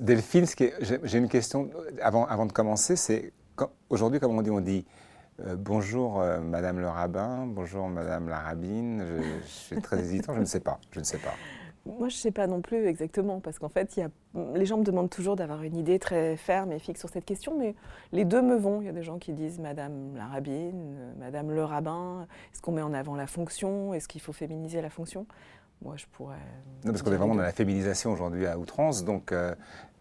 Delphine, j'ai une question avant, de commencer, aujourd'hui, comme on dit, on dit euh, bonjour euh, Madame le rabbin, bonjour Madame la rabbine. Je, suis très hésitant, je ne sais pas, je ne sais pas. Moi, je ne sais pas non plus exactement, parce qu'en fait, les gens me demandent toujours d'avoir une idée très ferme et fixe sur cette question, mais les deux me vont. Il y a des gens qui disent Madame la rabbine, Madame le rabbin. Est-ce qu'on met en avant la fonction Est-ce qu'il faut féminiser la fonction? Moi, je pourrais. Non, parce qu'on est vraiment dans la féminisation aujourd'hui à outrance, donc. Euh,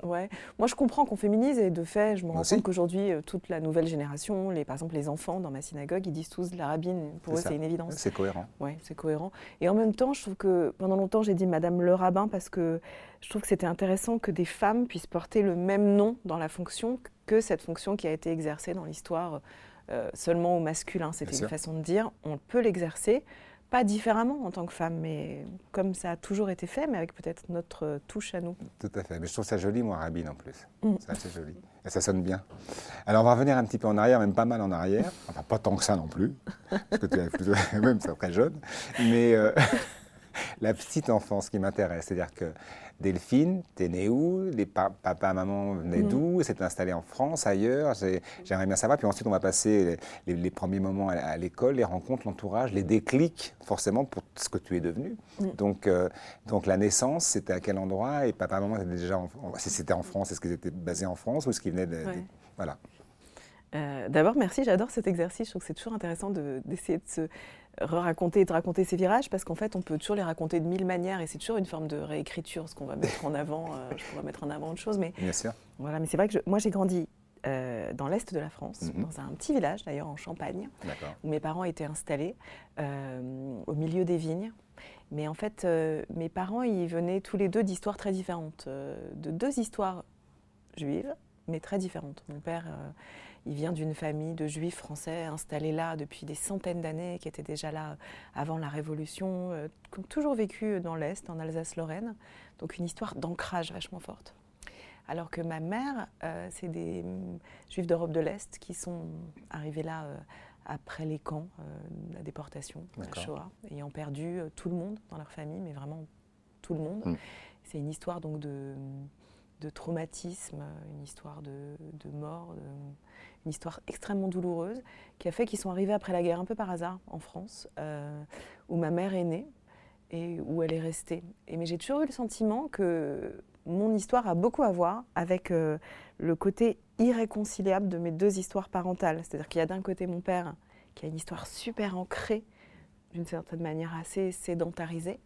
ouais. Moi, je comprends qu'on féminise et de fait, je me rends compte qu'aujourd'hui, euh, toute la nouvelle génération, les, par exemple les enfants dans ma synagogue, ils disent tous la rabbine. Pour eux, c'est une évidence. C'est cohérent. Oui, c'est cohérent. Et en même temps, je trouve que pendant longtemps, j'ai dit Madame le rabbin parce que je trouve que c'était intéressant que des femmes puissent porter le même nom dans la fonction que cette fonction qui a été exercée dans l'histoire euh, seulement au masculin. C'était une façon de dire on peut l'exercer pas différemment en tant que femme, mais comme ça a toujours été fait, mais avec peut-être notre touche à nous. Tout à fait. Mais je trouve ça joli, moi, Rabine, en plus. Mm. C'est assez joli. Et ça sonne bien. Alors, on va revenir un petit peu en arrière, même pas mal en arrière. Enfin, pas tant que ça non plus, parce que tu es plutôt, même très jeune. Mais euh, la petite enfance qui m'intéresse, c'est-à-dire que Delphine, t'es née où? Les papa, maman venaient mm. d'où? S'est installé en France, ailleurs J'aimerais bien savoir. Puis ensuite, on va passer les, premiers moments à, l'école, les rencontres, l'entourage, les déclics, forcément, pour ce que tu es devenu. Mm. Donc, euh, donc, la naissance, c'était à quel endroit? Et papa, maman, étaient déjà en, si c'était en France, est-ce qu'ils étaient basés en France ou est-ce qu'ils venaient de, Voilà. Euh, d'abord, merci, j'adore cet exercice. Je trouve que c'est toujours intéressant d'essayer de, se raconter et de raconter ces virages parce qu'en fait, on peut toujours les raconter de mille manières et c'est toujours une forme de réécriture, ce qu'on va mettre en avant. Euh, je pourrais mettre en avant autre chose, mais. Bien sûr. Voilà, mais c'est vrai que moi, j'ai grandi euh, dans l'est de la France, mhm. dans un petit village d'ailleurs en Champagne, où mes parents étaient installés au milieu des vignes. Mais en fait, mes parents, ils venaient tous les deux d'histoires très différentes, de deux histoires juives, mais très différentes. Mon père il vient d'une famille de juifs français installés là depuis des centaines d'années, qui étaient déjà là avant la Révolution, euh, qui ont toujours vécu dans l'Est, en Alsace-Lorraine. Donc une histoire d'ancrage vachement forte. Alors que ma mère, euh, c'est des mm, juifs d'Europe de l'Est qui sont arrivés là euh, après les camps, la déportation, la Shoah, ayant perdu tout le monde dans leur famille, mais vraiment tout le monde. Mm. C'est une histoire donc de, de traumatisme, une histoire de, de mort, de, une histoire extrêmement douloureuse qui a fait qu'ils sont arrivés après la guerre un peu par hasard en France, euh, où ma mère est née et où elle est restée. Mais j'ai toujours eu le sentiment que mon histoire a beaucoup à voir avec euh, le côté irréconciliable de mes deux histoires parentales. C'est-à-dire qu'il y a d'un côté mon père qui a une histoire super ancrée, d'une certaine manière assez sédentarisée,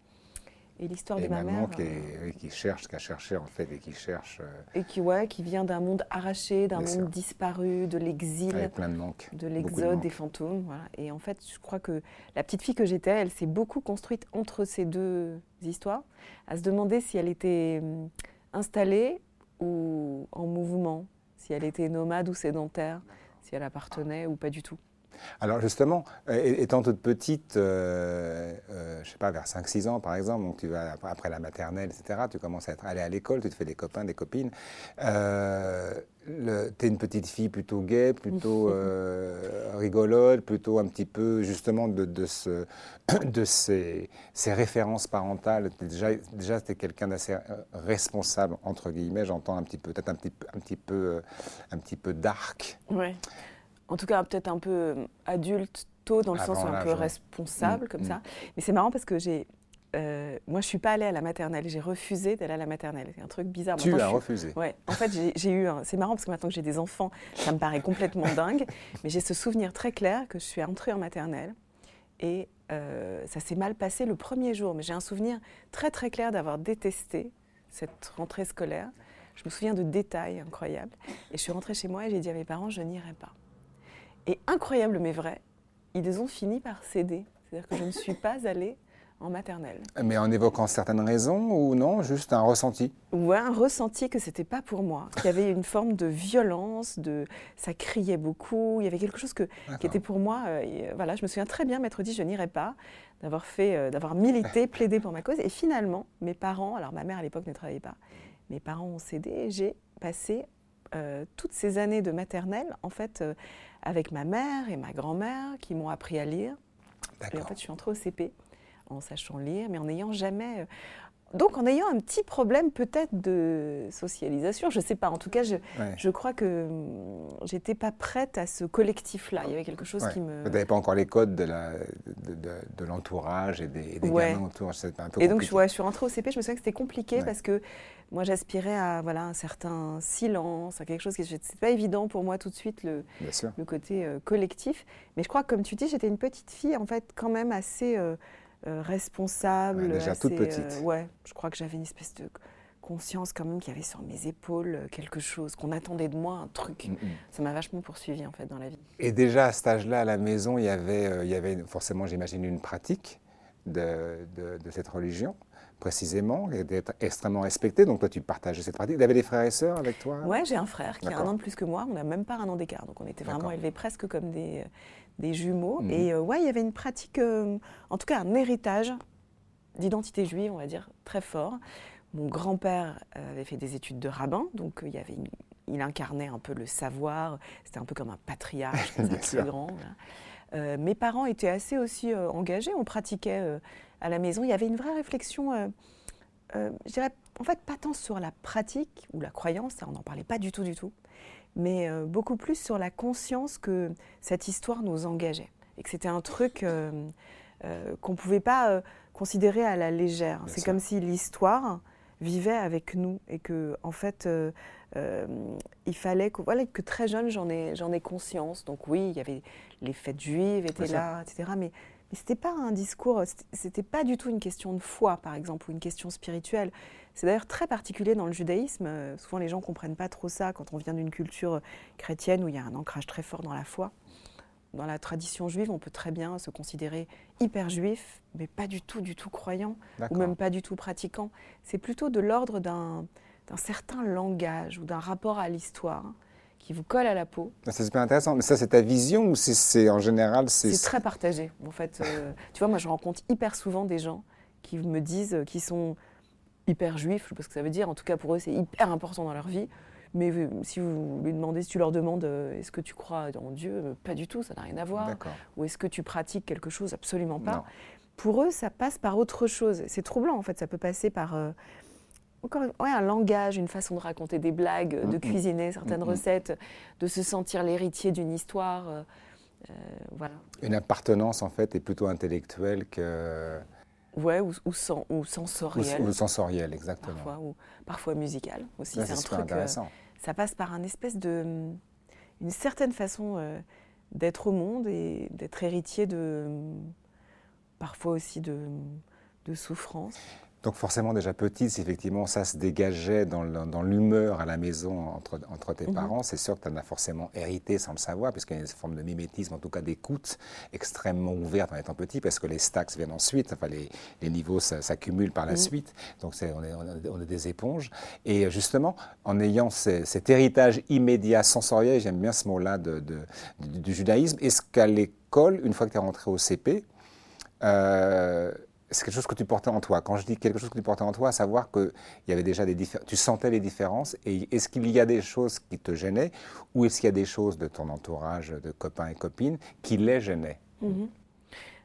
et l'histoire de ma mère. Qui, euh, qui cherche, qui a cherché en fait, et qui cherche. Euh, et qui, ouais, qui vient d'un monde arraché, d'un monde disparu, de l'exil. Plein de manques. De l'exode, des fantômes. Voilà. Et en fait, je crois que la petite fille que j'étais, elle s'est beaucoup construite entre ces deux histoires, à se demander si elle était hum, installée ou en mouvement, si elle était nomade ou sédentaire, si elle appartenait ou pas du tout. Alors justement, étant toute petite, euh, euh, je sais pas, vers 5-6 ans par exemple, donc tu vas après la maternelle, etc., tu commences à être, aller à l'école, tu te fais des copains, des copines. Euh, tu es une petite fille plutôt gaie, plutôt euh, rigolote, plutôt un petit peu justement de, de, ce, de ces, ces, références parentales. Déjà, déjà tu es quelqu'un d'assez responsable, entre guillemets, j'entends un petit peu, peut-être un petit, un petit peu, un petit peu dark. Ouais en tout cas peut-être un peu euh, adulte tôt, dans le sens un peu responsable, mm, comme ça. Mm. Mais c'est marrant parce que j'ai. Euh, moi, je suis pas allée à la maternelle. J'ai refusé d'aller à la maternelle. C'est un truc bizarre. Tu as refusé Ouais. En fait, j'ai eu. C'est marrant parce que maintenant que j'ai des enfants, ça me paraît complètement dingue. Mais j'ai ce souvenir très clair que je suis entrée en maternelle et euh, ça s'est mal passé le premier jour. Mais j'ai un souvenir très très clair d'avoir détesté cette rentrée scolaire. Je me souviens de détails incroyables. Et je suis rentrée chez moi et j'ai dit à mes parents, je n'irai pas. Et incroyable mais vrai, ils ont fini par céder. C'est-à-dire que je ne suis pas allée en maternelle. Mais en évoquant certaines raisons ou non, juste un ressenti? Ouais, un ressenti que c'était pas pour moi, qu'il y avait une forme de violence, de ça criait beaucoup, il y avait quelque chose que, qui était pour moi. Euh, voilà, je me souviens très bien m'être dit je n'irai pas, d'avoir fait, euh, d'avoir milité, plaidé pour ma cause, et finalement mes parents, alors ma mère à l'époque ne travaillait pas, mes parents ont cédé et j'ai passé euh, toutes ces années de maternelle en fait avec ma mère et ma grand-mère qui m'ont appris à lire. Et en fait, je suis entrée au CP en sachant lire, mais en n'ayant jamais, donc, en ayant un petit problème peut-être de socialisation, je ne sais pas. En tout cas, je, je crois que hum, j'étais pas prête à ce collectif-là. Il y avait quelque chose qui me. Vous n'avez pas encore les codes de, la, de, l'entourage et des, des gamins autour. Un peu et donc, je, je suis rentrée au CP. Je me souviens que c'était compliqué parce que moi, j'aspirais à voilà un certain silence, à quelque chose qui n'était pas évident pour moi tout de suite le, le côté euh, collectif. Mais je crois que, comme tu dis, j'étais une petite fille en fait, quand même assez. Euh, euh, responsable. déjà toute petite. Euh, ouais, je crois que j'avais une espèce de conscience quand même qu'il y avait sur mes épaules euh, quelque chose, qu'on attendait de moi un truc. Mm, mm. Ça m'a vachement poursuivi en fait dans la vie. Et déjà à cet âge-là, à la maison, il y avait, il y avait forcément, j'imagine, une pratique de, de, cette religion précisément, et d'être extrêmement respecté. Donc toi, tu partageais cette pratique. Tu avais des frères et sœurs avec toi? Ouais, j'ai un frère qui a un an de plus que moi. On n'a même pas un an d'écart. Donc on était vraiment élevés presque comme des, des jumeaux. Mhm. Et euh, ouais, il y avait une pratique, euh, en tout cas un héritage d'identité juive, on va dire, très fort. Mon grand-père euh, avait fait des études de rabbin, donc il y avait il incarnait un peu le savoir. C'était un peu comme un patriarche, très grand. mes parents étaient assez aussi engagés. On pratiquait à la maison. Il y avait une vraie réflexion. je dirais, en fait, pas tant sur la pratique ou la croyance, ça, on n'en parlait pas du tout, du tout mais euh, beaucoup plus sur la conscience que cette histoire nous engageait et que c'était un truc euh, euh, qu'on ne pouvait pas considérer à la légère. C'est comme si l'histoire vivait avec nous et que en fait il fallait que voilà que très jeune j'en ai j'en ai conscience donc oui il y avait les fêtes juives étaient là etc mais mais c'était pas un discours c'était pas du tout une question de foi par exemple ou une question spirituelle c'est d'ailleurs très particulier dans le judaïsme. Euh, souvent, les gens ne comprennent pas trop ça quand on vient d'une culture chrétienne où il y a un ancrage très fort dans la foi. Dans la tradition juive, on peut très bien se considérer hyper juif, mais pas du tout, du tout croyant, ou même pas du tout pratiquant. C'est plutôt de l'ordre d'un certain langage ou d'un rapport à l'histoire qui vous colle à la peau. C'est super intéressant. Mais ça, c'est ta vision ou c'est en général C'est très partagé. En fait, euh, tu vois, moi, je rencontre hyper souvent des gens qui me disent, euh, qui sont hyper juif, je sais pas ce que ça veut dire, en tout cas pour eux c'est hyper important dans leur vie. Mais euh, si vous lui demandez, si tu leur demandes euh, est-ce que tu crois en Dieu, euh, pas du tout, ça n'a rien à voir. Ou est-ce que tu pratiques quelque chose, absolument pas. Pour eux, ça passe par autre chose. C'est troublant en fait, ça peut passer par encore ouais, un langage, une façon de raconter des blagues, de cuisiner certaines recettes, de se sentir l'héritier d'une histoire. voilà. Une appartenance en fait est plutôt intellectuelle que Ouais, ou, ou, ou sensoriel. Ou, sensoriel, exactement. Parfois, ou parfois musical aussi. c'est un truc. Euh, intéressant. ça passe par un espèce de. une certaine façon euh, d'être au monde et d'être héritier de. parfois aussi de, de souffrance. Donc forcément déjà petite, si effectivement ça se dégageait dans l'humeur à la maison entre, entre tes mhm. parents, c'est sûr que tu en as forcément hérité sans le savoir, puisqu'il y a une forme de mimétisme, en tout cas d'écoute extrêmement ouverte en étant petit, parce que les stacks viennent ensuite, enfin les, les niveaux s'accumulent par la mhm. suite, donc on est, on, est, des éponges. Et justement, en ayant cet héritage immédiat sensoriel, j'aime bien ce mot-là de, du, judaïsme, est-ce qu'à l'école, une fois que tu es rentré au CP, euh, c'est quelque chose que tu portais en toi. Quand je dis quelque chose que tu portais en toi, à savoir que il y avait déjà des tu sentais les différences. Et est-ce qu'il y a des choses qui te gênaient, ou est-ce qu'il y a des choses de ton entourage, de copains et copines, qui les gênaient? Mm-hmm.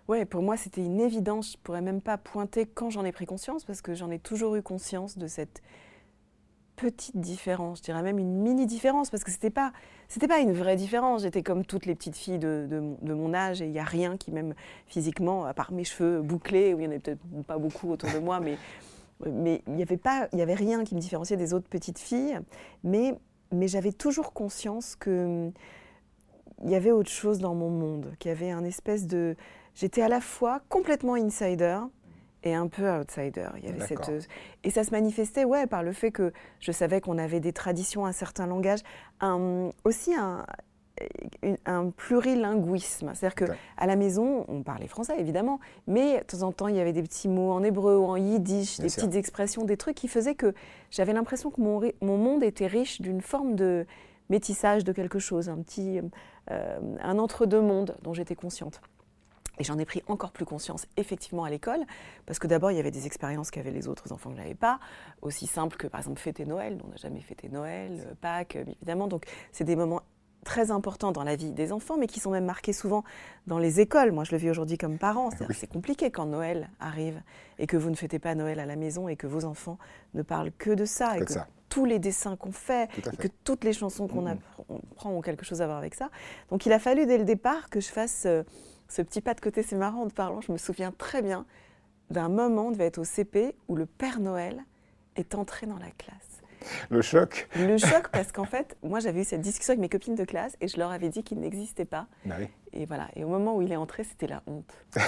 Oui, pour moi, c'était une évidence. Je pourrais même pas pointer quand j'en ai pris conscience, parce que j'en ai toujours eu conscience de cette petite différence, je dirais même une mini différence, parce que c'était pas, c'était pas une vraie différence. J'étais comme toutes les petites filles de, mon âge, et il n'y a rien qui, même physiquement, à part mes cheveux bouclés, où il n'y en avait peut-être pas beaucoup autour de moi, mais mais il n'y avait pas, il y avait rien qui me différenciait des autres petites filles, mais mais j'avais toujours conscience que il y avait autre chose dans mon monde, qu'il y avait un espèce de, j'étais à la fois complètement insider, et un peu outsider. Il y avait cette... Euh, et ça se manifestait ouais, par le fait que je savais qu'on avait des traditions, un certain langage, un, aussi un, un plurilinguisme. C'est-à-dire qu'à la maison, on parlait français évidemment, mais de temps en temps, il y avait des petits mots en hébreu ou en yiddish, des petites expressions, des trucs qui faisaient que j'avais l'impression que mon, mon, monde était riche d'une forme de métissage de quelque chose, un petit, euh, un entre-deux-mondes dont j'étais consciente. Et j'en ai pris encore plus conscience effectivement à l'école, parce que d'abord il y avait des expériences qu'avaient les autres enfants que je n'avais pas, aussi simples que par exemple fêter Noël, on n'a jamais fêté Noël, euh, Pâques euh, évidemment, donc c'est des moments très importants dans la vie des enfants, mais qui sont même marqués souvent dans les écoles. Moi, je le vis aujourd'hui comme parent. C'est compliqué quand Noël arrive et que vous ne fêtez pas Noël à la maison et que vos enfants ne parlent que de ça. et que tous les dessins qu'on fait, et que toutes les chansons qu'on apprend ont quelque chose à voir avec ça. Donc il a fallu dès le départ que je fasse euh, ce petit pas de côté. C'est marrant en te parlant, je me souviens très bien d'un moment, on devait être au CP, où le Père Noël est entré dans la classe. Le choc. Le choc parce qu'en fait, moi j'avais eu cette discussion avec mes copines de classe et je leur avais dit qu'il n'existait pas. Bah et voilà. Et au moment où il est entré, c'était la honte.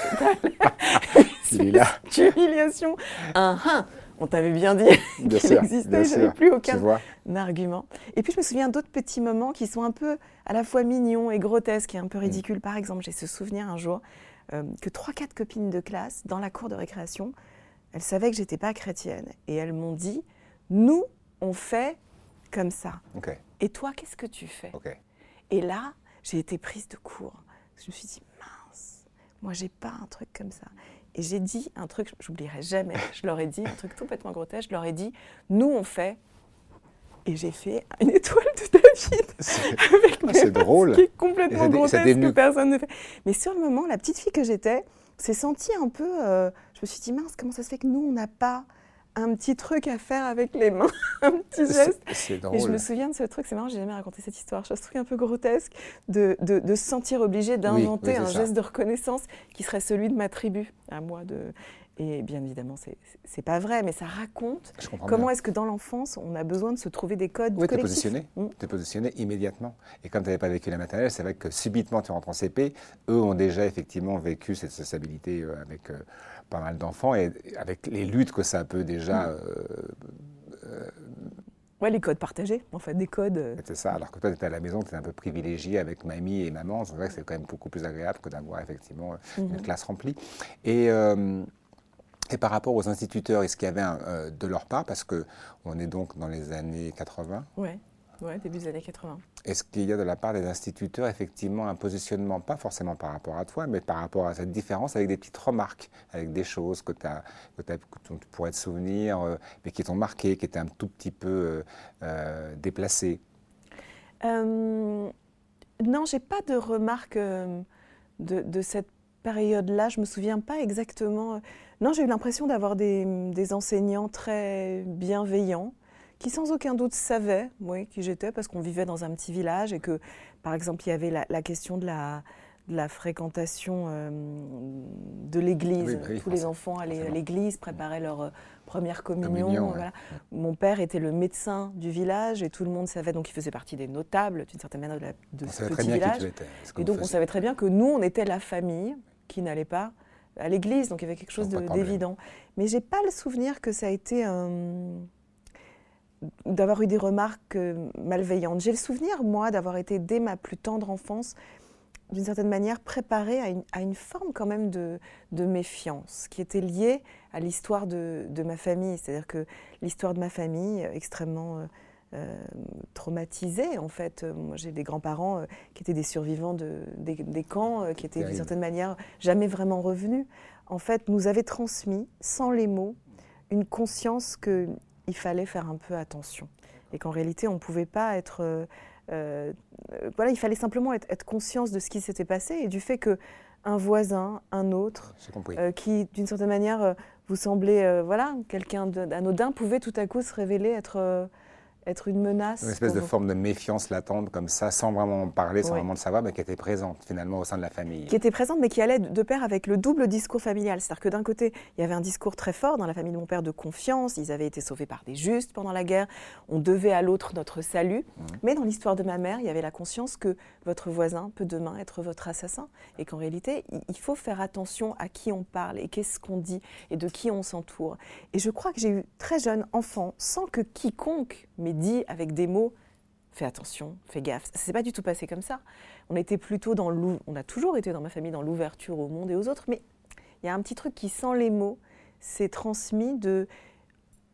il est là. Humiliation. Un, un. On t'avait bien dit qu'il existait, plus aucun argument. Et puis je me souviens d'autres petits moments qui sont un peu à la fois mignons et grotesques et un peu mm. ridicules. Par exemple, j'ai ce souvenir un jour euh, que trois, quatre copines de classe, dans la cour de récréation, elles savaient que j'étais pas chrétienne. Et elles m'ont dit, nous, on fait comme ça. Et toi, qu'est-ce que tu fais? Et là, j'ai été prise de court. Je me suis dit, mince, moi, j'ai pas un truc comme ça. Et j'ai dit un truc, j'oublierai jamais, je leur ai dit un truc complètement grotesque, je leur ai dit, nous, on fait et j'ai fait une étoile de David avec ah, drôle. qui est complètement grotesque que personne ne fait. Mais sur le moment, la petite fille que j'étais s'est sentie un peu. Euh, je me suis dit mince, comment ça se fait que nous on n'a pas un petit truc à faire avec les mains, un petit geste. C'est drôle. Et je me souviens de ce truc, c'est marrant, j'ai jamais raconté cette histoire. Je trouve un peu grotesque de, de, de se sentir obligé d'inventer un geste de reconnaissance qui serait celui de ma tribu, à moi. De... Et bien évidemment, c'est pas vrai, mais ça raconte comment est-ce que dans l'enfance, on a besoin de se trouver des codes oui, collectifs. Oui, tu es, es positionné immédiatement. Et comme tu n'avais pas vécu la maternelle, c'est vrai que subitement tu rentres en CP, eux ont déjà effectivement vécu cette sociabilité euh, avec euh, pas mal d'enfants et avec les luttes que ça peut déjà... Mm. Euh, Ouais, les codes partagés, en fait, des codes. C'est ça, alors que toi, tu étais à la maison, tu es un peu privilégié avec mamie et maman. C'est vrai que c'est quand même beaucoup plus agréable que d'avoir effectivement une mm-hmm. classe remplie. Et, et par rapport aux instituteurs, est-ce qu'il y avait euh, de leur part, parce qu'on est donc dans les années 80 Oui, ouais, début des années 80. Est-ce qu'il y a de la part des instituteurs effectivement un positionnement, pas forcément par rapport à toi, mais par rapport à cette différence, avec des petites remarques, avec des choses que, as, que, tu pourrais te souvenir, euh, mais qui t'ont marqué, qui étaient un tout petit peu euh, déplacées? Non, j'ai pas de remarques de, de cette période-là. Je me souviens pas exactement. Non, j'ai eu l'impression d'avoir des, enseignants très bienveillants qui sans aucun doute savaient oui, qui j'étais parce qu'on vivait dans un petit village et que, par exemple, il y avait la, question de la, la fréquentation euh, de l'église. Bah Tous les enfants allaient à l'église, préparaient leur euh, première communion. Mon père était le médecin du village et tout le monde savait, donc il faisait partie des notables d'une certaine manière de, ce petit village. et donc on savait très bien que nous, on était la famille qui n'allait pas à l'église, donc il y avait quelque chose d'évident. Mais j'ai pas le souvenir que ça a été d'avoir eu des remarques euh, malveillantes. J'ai le souvenir, moi, d'avoir été dès ma plus tendre enfance, d'une certaine manière, préparée à une, forme quand même de, méfiance, qui était liée à l'histoire de, ma famille. C'est-à-dire que l'histoire de ma famille, extrêmement euh, euh, traumatisés en fait. Euh, moi, j'ai des grands-parents euh, qui étaient des survivants de, des, camps, qui étaient d'une certaine manière jamais vraiment revenus. En fait, nous avaient transmis, sans les mots, une conscience qu'il fallait faire un peu attention et qu'en réalité, on ne pouvait pas être. voilà, il fallait simplement être, être conscience de ce qui s'était passé et du fait que un voisin, un autre, qui d'une certaine manière vous semblait, voilà, quelqu'un d'anodin, pouvait tout à coup se révéler être être une menace. Une espèce de forme de méfiance latente comme ça, sans vraiment en parler, sans vraiment le savoir, mais qui était présente finalement au sein de la famille. Qui était présente, mais qui allait de pair avec le double discours familial. C'est-à-dire que d'un côté, il y avait un discours très fort dans la famille de mon père de confiance, ils avaient été sauvés par des justes pendant la guerre, on devait à l'autre notre salut. Mmh. Mais dans l'histoire de ma mère, il y avait la conscience que votre voisin peut demain être votre assassin, et qu'en réalité, il faut faire attention à qui on parle, et qu'est-ce qu'on dit, et de qui on s'entoure. Et je crois que j'ai eu très jeune enfant, sans que quiconque m'ait dit avec des mots fais attention, fais gaffe. Ça s'est pas du tout passé comme ça. On était plutôt dans on a toujours été dans ma famille dans l'ouverture au monde et aux autres, mais il y a un petit truc qui, sans les mots, s'est transmis de.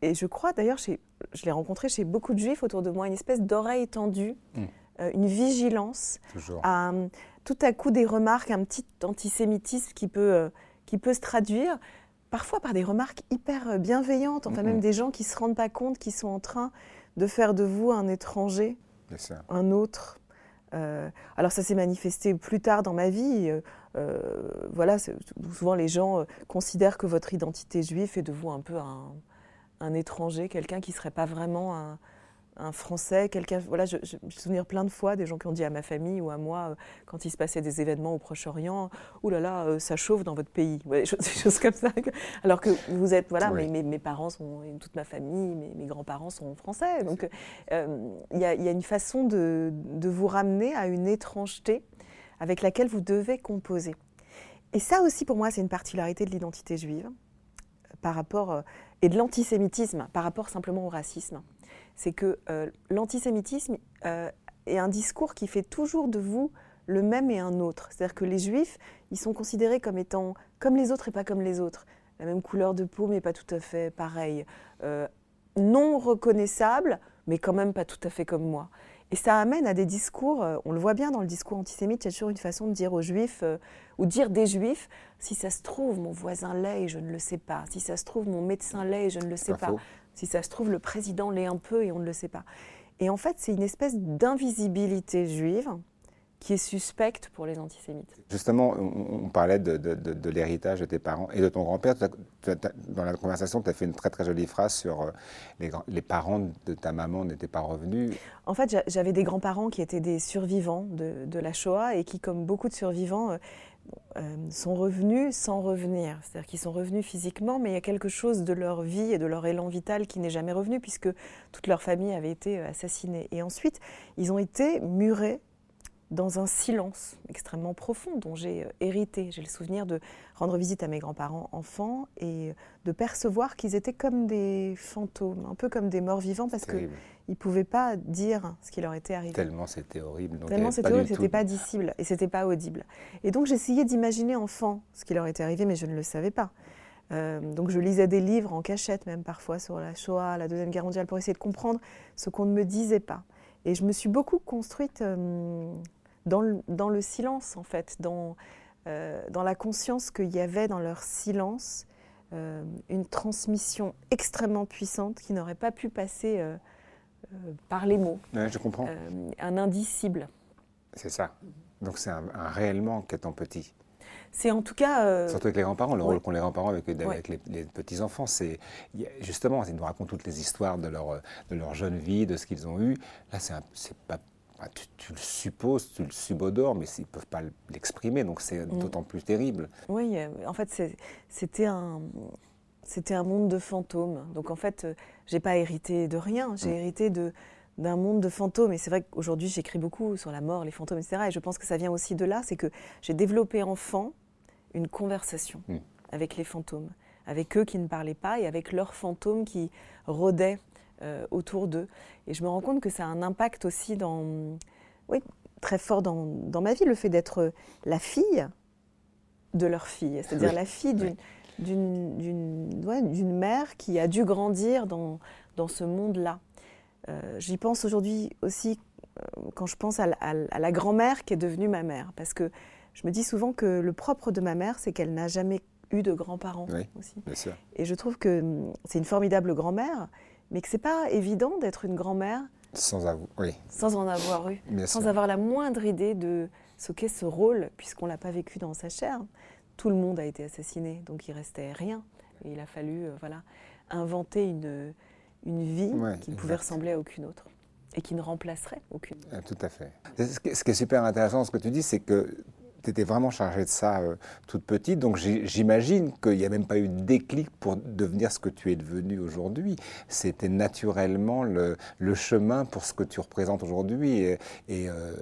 Et je crois d'ailleurs, je l'ai rencontré chez beaucoup de juifs autour de moi, une espèce d'oreille tendue, hmm. euh, une vigilance, à, tout à coup des remarques, un petit antisémitisme qui peut, euh, qui peut se traduire parfois par des remarques hyper bienveillantes, enfin hmm, même hmm. des gens qui ne se rendent pas compte qu'ils sont en train de faire de vous un étranger, un autre, alors ça s'est manifesté plus tard dans ma vie. voilà, souvent les gens considèrent que votre identité juive est de vous un peu un, un étranger, quelqu'un qui ne serait pas vraiment un, un Français, quelqu'un. Voilà, je, je, me souviens plein de fois des gens qui ont dit à ma famille ou à moi, euh, quand il se passait des événements au Proche-Orient, Ouh là là, euh, ça chauffe dans votre pays. des, choses, comme ça. Alors que vous êtes. Voilà, mes, mes, parents sont. Toute ma famille, mes, grands-parents sont français. Donc euh, il y, a une façon de, de vous ramener à une étrangeté avec laquelle vous devez composer. Et ça aussi, pour moi, c'est une particularité de l'identité juive par rapport et de l'antisémitisme par rapport simplement au racisme c'est que euh, l'antisémitisme euh, est un discours qui fait toujours de vous le même et un autre. C'est-à-dire que les juifs, ils sont considérés comme étant comme les autres et pas comme les autres. La même couleur de peau, mais pas tout à fait pareil. Euh, non reconnaissable, mais quand même pas tout à fait comme moi. Et ça amène à des discours, on le voit bien dans le discours antisémite, il y a toujours une façon de dire aux juifs, ou dire des juifs, si ça se trouve, mon voisin l'est et je ne le sais pas. Si ça se trouve, mon médecin l'est et je ne le sais pas. Si ça se trouve, le président l'est un peu et on ne le sait pas. Et en fait, c'est une espèce d'invisibilité juive qui est suspecte pour les antisémites. Justement, on, parlait de, l'héritage de tes parents et de ton grand-père. Dans la conversation, tu as fait une très très jolie phrase sur euh, les, les parents de ta maman n'étaient pas revenus. En fait, j'avais des grands-parents qui étaient des survivants de, la Shoah et qui, comme beaucoup de survivants, euh, sont revenus sans revenir. C'est-à-dire qu'ils sont revenus physiquement, mais il y a quelque chose de leur vie et de leur élan vital qui n'est jamais revenu, puisque toute leur famille avait été euh, assassinée. Et ensuite, ils ont été murés dans un silence extrêmement profond dont j'ai euh, hérité. J'ai le souvenir de rendre visite à mes grands-parents enfants et de percevoir qu'ils étaient comme des fantômes, un peu comme des morts vivants, parce qu'ils ne pouvaient pas dire ce qui leur était arrivé. Tellement c'était horrible. Tellement c'était horrible, c'était pas dissible et c'était pas audible. Et donc j'essayais d'imaginer enfant ce qui leur était arrivé, mais je ne le savais pas. Euh, donc je lisais des livres en cachette même parfois sur la Shoah, la Deuxième Guerre mondiale, pour essayer de comprendre ce qu'on ne me disait pas. Et je me suis beaucoup construite euh, dans le, silence, en fait, dans, euh, dans la conscience qu'il y avait dans leur silence une transmission extrêmement puissante qui n'aurait pas pu passer par les mots. je comprends. un indicible. C'est ça. Donc c'est un, réellement qu'étant petit. C'est en tout cas. Surtout avec les grands-parents, le rôle qu'ont les grands-parents avec, les, petits-enfants, c'est. Justement, ils nous racontent toutes les histoires de leur, de leur jeune vie, de ce qu'ils ont eu. Là, c'est pas ah, tu, le supposes, tu le subodores, mais ils ne peuvent pas l'exprimer, donc c'est mm. d'autant plus terrible. Oui, euh, en fait, c'était un, c'était un monde de fantômes. Donc en fait, euh, j'ai pas hérité de rien, j'ai hérité de d'un monde de fantômes. Et c'est vrai qu'aujourd'hui, j'écris beaucoup sur la mort, les fantômes, etc. Et je pense que ça vient aussi de là, c'est que j'ai développé enfant une conversation mm. avec les fantômes, avec eux qui ne parlaient pas et avec leurs fantômes qui rôdaient euh, autour d'eux. Et je me rends compte que ça a un impact aussi dans, oui, très fort dans, dans ma vie, le fait d'être la fille de leur fille, c'est-à-dire la fille d'une ouais, mère qui a dû grandir dans, dans ce monde-là. Euh, j'y pense aujourd'hui aussi euh, quand je pense à, la grand-mère qui est devenue ma mère, parce que je me dis souvent que le propre de ma mère, c'est qu'elle n'a jamais eu de grands-parents aussi. Et je trouve que hum, c'est une formidable grand-mère, mais que c'est pas évident d'être une grand-mère sans, oui. sans en avoir eu, sans avoir la moindre idée de ce qu'est ce rôle, puisqu'on l'a pas vécu dans sa chair. Tout le monde a été assassiné, donc il restait rien. Et il a fallu euh, voilà, inventer une, une vie qui ne pouvait ressembler à aucune autre et qui ne remplacerait aucune. Ah, tout à fait. Ce qui est super intéressant, ce que tu dis, c'est que tu étais vraiment chargée de ça euh, toute petite, donc j'imagine qu'il n'y a même pas eu de déclic pour devenir ce que tu es devenu aujourd'hui. C'était naturellement le, chemin pour ce que tu représentes aujourd'hui et, euh,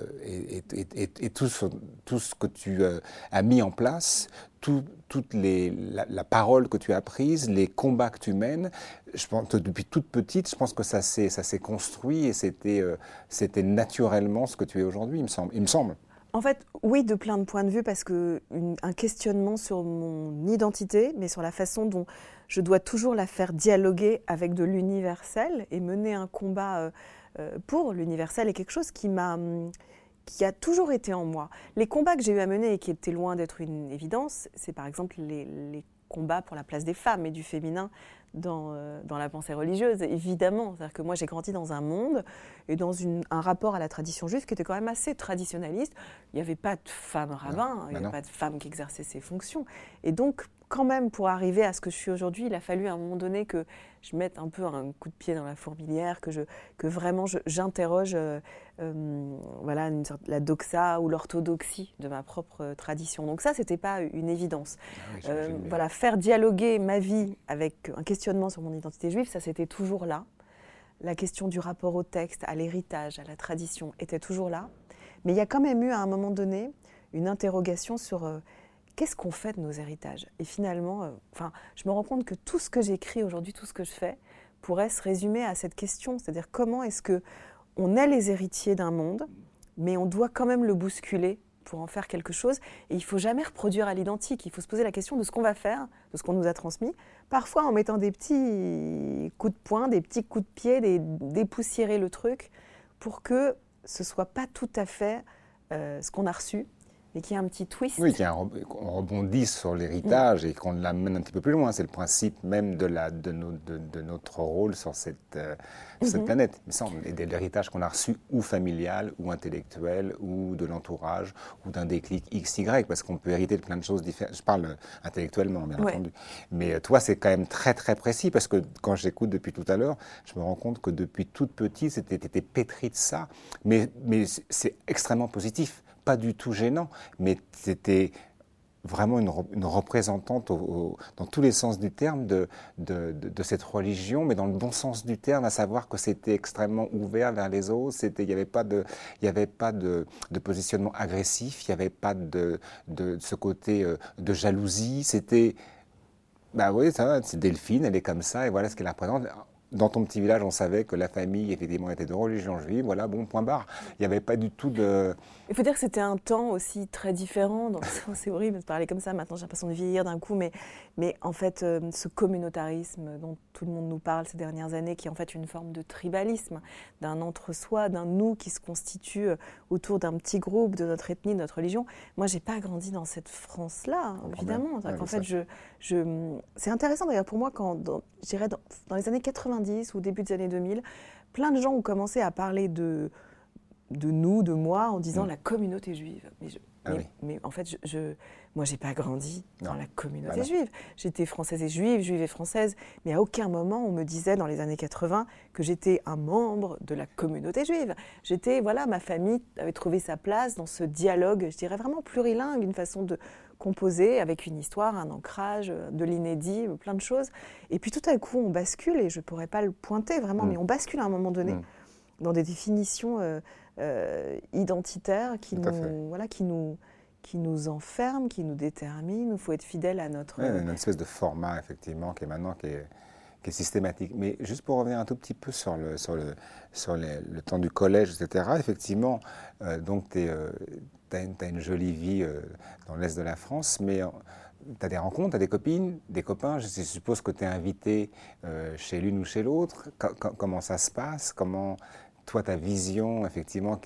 tout, ce, que tu euh, as mis en place, tout, toute les, la, parole que tu as prise, les combats que tu mènes. Je pense depuis toute petite, je pense que ça s'est construit et c'était naturellement ce que tu es aujourd'hui. Il me semble. En fait, oui, de plein de points de vue, parce que questionnement sur mon identité, mais sur la façon dont je dois toujours la faire dialoguer avec de l'universel et mener un combat euh, euh, pour l'universel est quelque chose qui m'a qui a toujours été en moi. Les combats que j'ai eu à mener et qui étaient loin d'être une évidence, c'est par exemple les, combats pour la place des femmes et du féminin dans, euh, dans la pensée religieuse, évidemment. C'est-à-dire que moi, j'ai grandi dans un monde et dans une, un rapport à la tradition juive qui était quand même assez traditionnaliste. Il n'y avait pas de femmes rabbins, il n'y avait bah pas de femmes qui exerçaient ces fonctions. Et donc, quand même, pour arriver à ce que je suis aujourd'hui, il a fallu à un moment donné que je mette un peu un coup de pied dans la fourmilière, que, je, que vraiment j'interroge euh, euh, voilà, une sorte, la doxa ou l'orthodoxie de ma propre tradition. Donc ça, c'était pas une évidence. Ah euh, voilà, faire dialoguer ma vie avec un questionnement sur mon identité juive, ça c'était toujours là. La question du rapport au texte, à l'héritage, à la tradition était toujours là. Mais il y a quand même eu à un moment donné une interrogation sur qu'est-ce qu'on fait de nos héritages? Et finalement, euh, je me rends compte que tout ce que j'écris aujourd'hui, tout ce que je fais, pourrait se résumer à cette question, c'est-à-dire comment est-ce que on est les héritiers d'un monde, mais on doit quand même le bousculer pour en faire quelque chose. Et il faut jamais reproduire à l'identique. Il faut se poser la question de ce qu'on va faire, de ce qu'on nous a transmis, parfois en mettant des petits coups de poing, des petits coups de pied, dépoussiérer le truc, pour que ce soit pas tout à fait euh, ce qu'on a reçu, mais qui a un petit twist. Oui, qu'on rebondisse sur l'héritage et qu'on l'amène un petit peu plus loin. C'est le principe même de, la, de, de, notre rôle sur cette, euh, cette mhm. planète, me semble. Et de l'héritage qu'on a reçu, ou familial, ou intellectuel, ou de l'entourage, ou d'un déclic X, Y, parce qu'on peut hériter de plein de choses différentes. Je parle intellectuellement, bien entendu. Mais euh, toi, c'est quand même très, très précis, parce que quand j'écoute depuis tout à l'heure, je me rends compte que depuis toute petite, c'était pétri de ça. Mais, mais c'est extrêmement positif pas du tout gênant, mais c'était vraiment une, représentante dans tous les sens du terme de, de, cette religion, mais dans le bon sens du terme, à savoir que c'était extrêmement ouvert vers les autres, il n'y avait pas, de, y avait pas de, positionnement agressif, il n'y avait pas de, ce côté euh, de jalousie, c'était... Bah oui, c'est Delphine, elle est comme ça, et voilà ce qu'elle représente dans ton petit village, on savait que la famille, effectivement, était de religion juive. Voilà, bon, point barre. Il n'y avait pas du tout de. Il faut dire que c'était un temps aussi très différent. C'est horrible de parler comme ça. Maintenant, j'ai l'impression de vieillir d'un coup. Mais, mais en fait, euh, ce communautarisme dont tout le monde nous parle ces dernières années, qui est en fait une forme de tribalisme, d'un entre-soi, d'un nous qui se constitue euh, autour d'un petit groupe, de notre ethnie, de notre religion. Moi, j'ai pas grandi dans cette France-là, évidemment. en fait, je, je... c'est intéressant d'ailleurs pour moi quand, dans, dans, dans les années 80, ou début des années 2000, plein de gens ont commencé à parler de, de nous, de moi, en disant mm. la communauté juive. Mais, ah mais, en fait, je, je moi, j'ai pas grandi dans la communauté bah juive. J'étais française et juive, juive et française, mais à aucun moment on me disait dans les années 80 que j'étais un membre de la communauté juive. J'étais, voilà, ma famille avait trouvé sa place dans ce dialogue, je dirais vraiment plurilingue, une façon de composé avec une histoire, un ancrage, euh, de l'inédit, euh, plein de choses. Et puis tout à coup, on bascule, et je ne pourrais pas le pointer vraiment, mm. mais on bascule à un moment donné mm. dans des définitions euh, identitaires qui nous, voilà, qui, nous, qui nous enferment, qui nous déterminent. Il faut être fidèle à notre... une espèce de format, effectivement, qui est maintenant qui est, qui est systématique. Mais juste pour revenir un tout petit peu sur le, sur le, sur le temps du collège, etc., effectivement, donc tu es tu as, une jolie vie euh, dans l'Est de la France, mais euh, tu as des rencontres, tu as des copines, des copains. Je suppose que tu es invité euh, chez l'une ou chez l'autre. comment ça se passe? Comment, toi, ta vision, effectivement,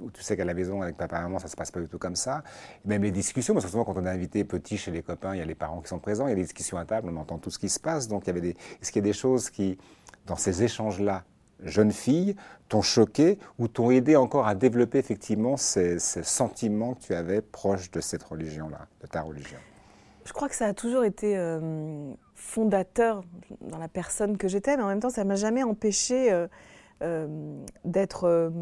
où, tu sais qu'à la maison, avec papa et maman, ça ne se passe pas du tout comme ça. même les discussions, parce que souvent, quand on est invité petit chez les copains, il y a les parents qui sont présents, il y a des discussions à table, on entend tout ce qui se passe. Donc, il des, est-ce qu'il y a des choses qui, dans ces échanges-là, jeune fille t'ont choqué ou t'ont aidé encore à développer effectivement ces, sentiments que tu avais proches de cette religion-là, de ta religion? Je crois que ça a toujours été euh, fondateur dans la personne que j'étais, mais en même temps, ça m'a jamais empêché euh, euh, d'être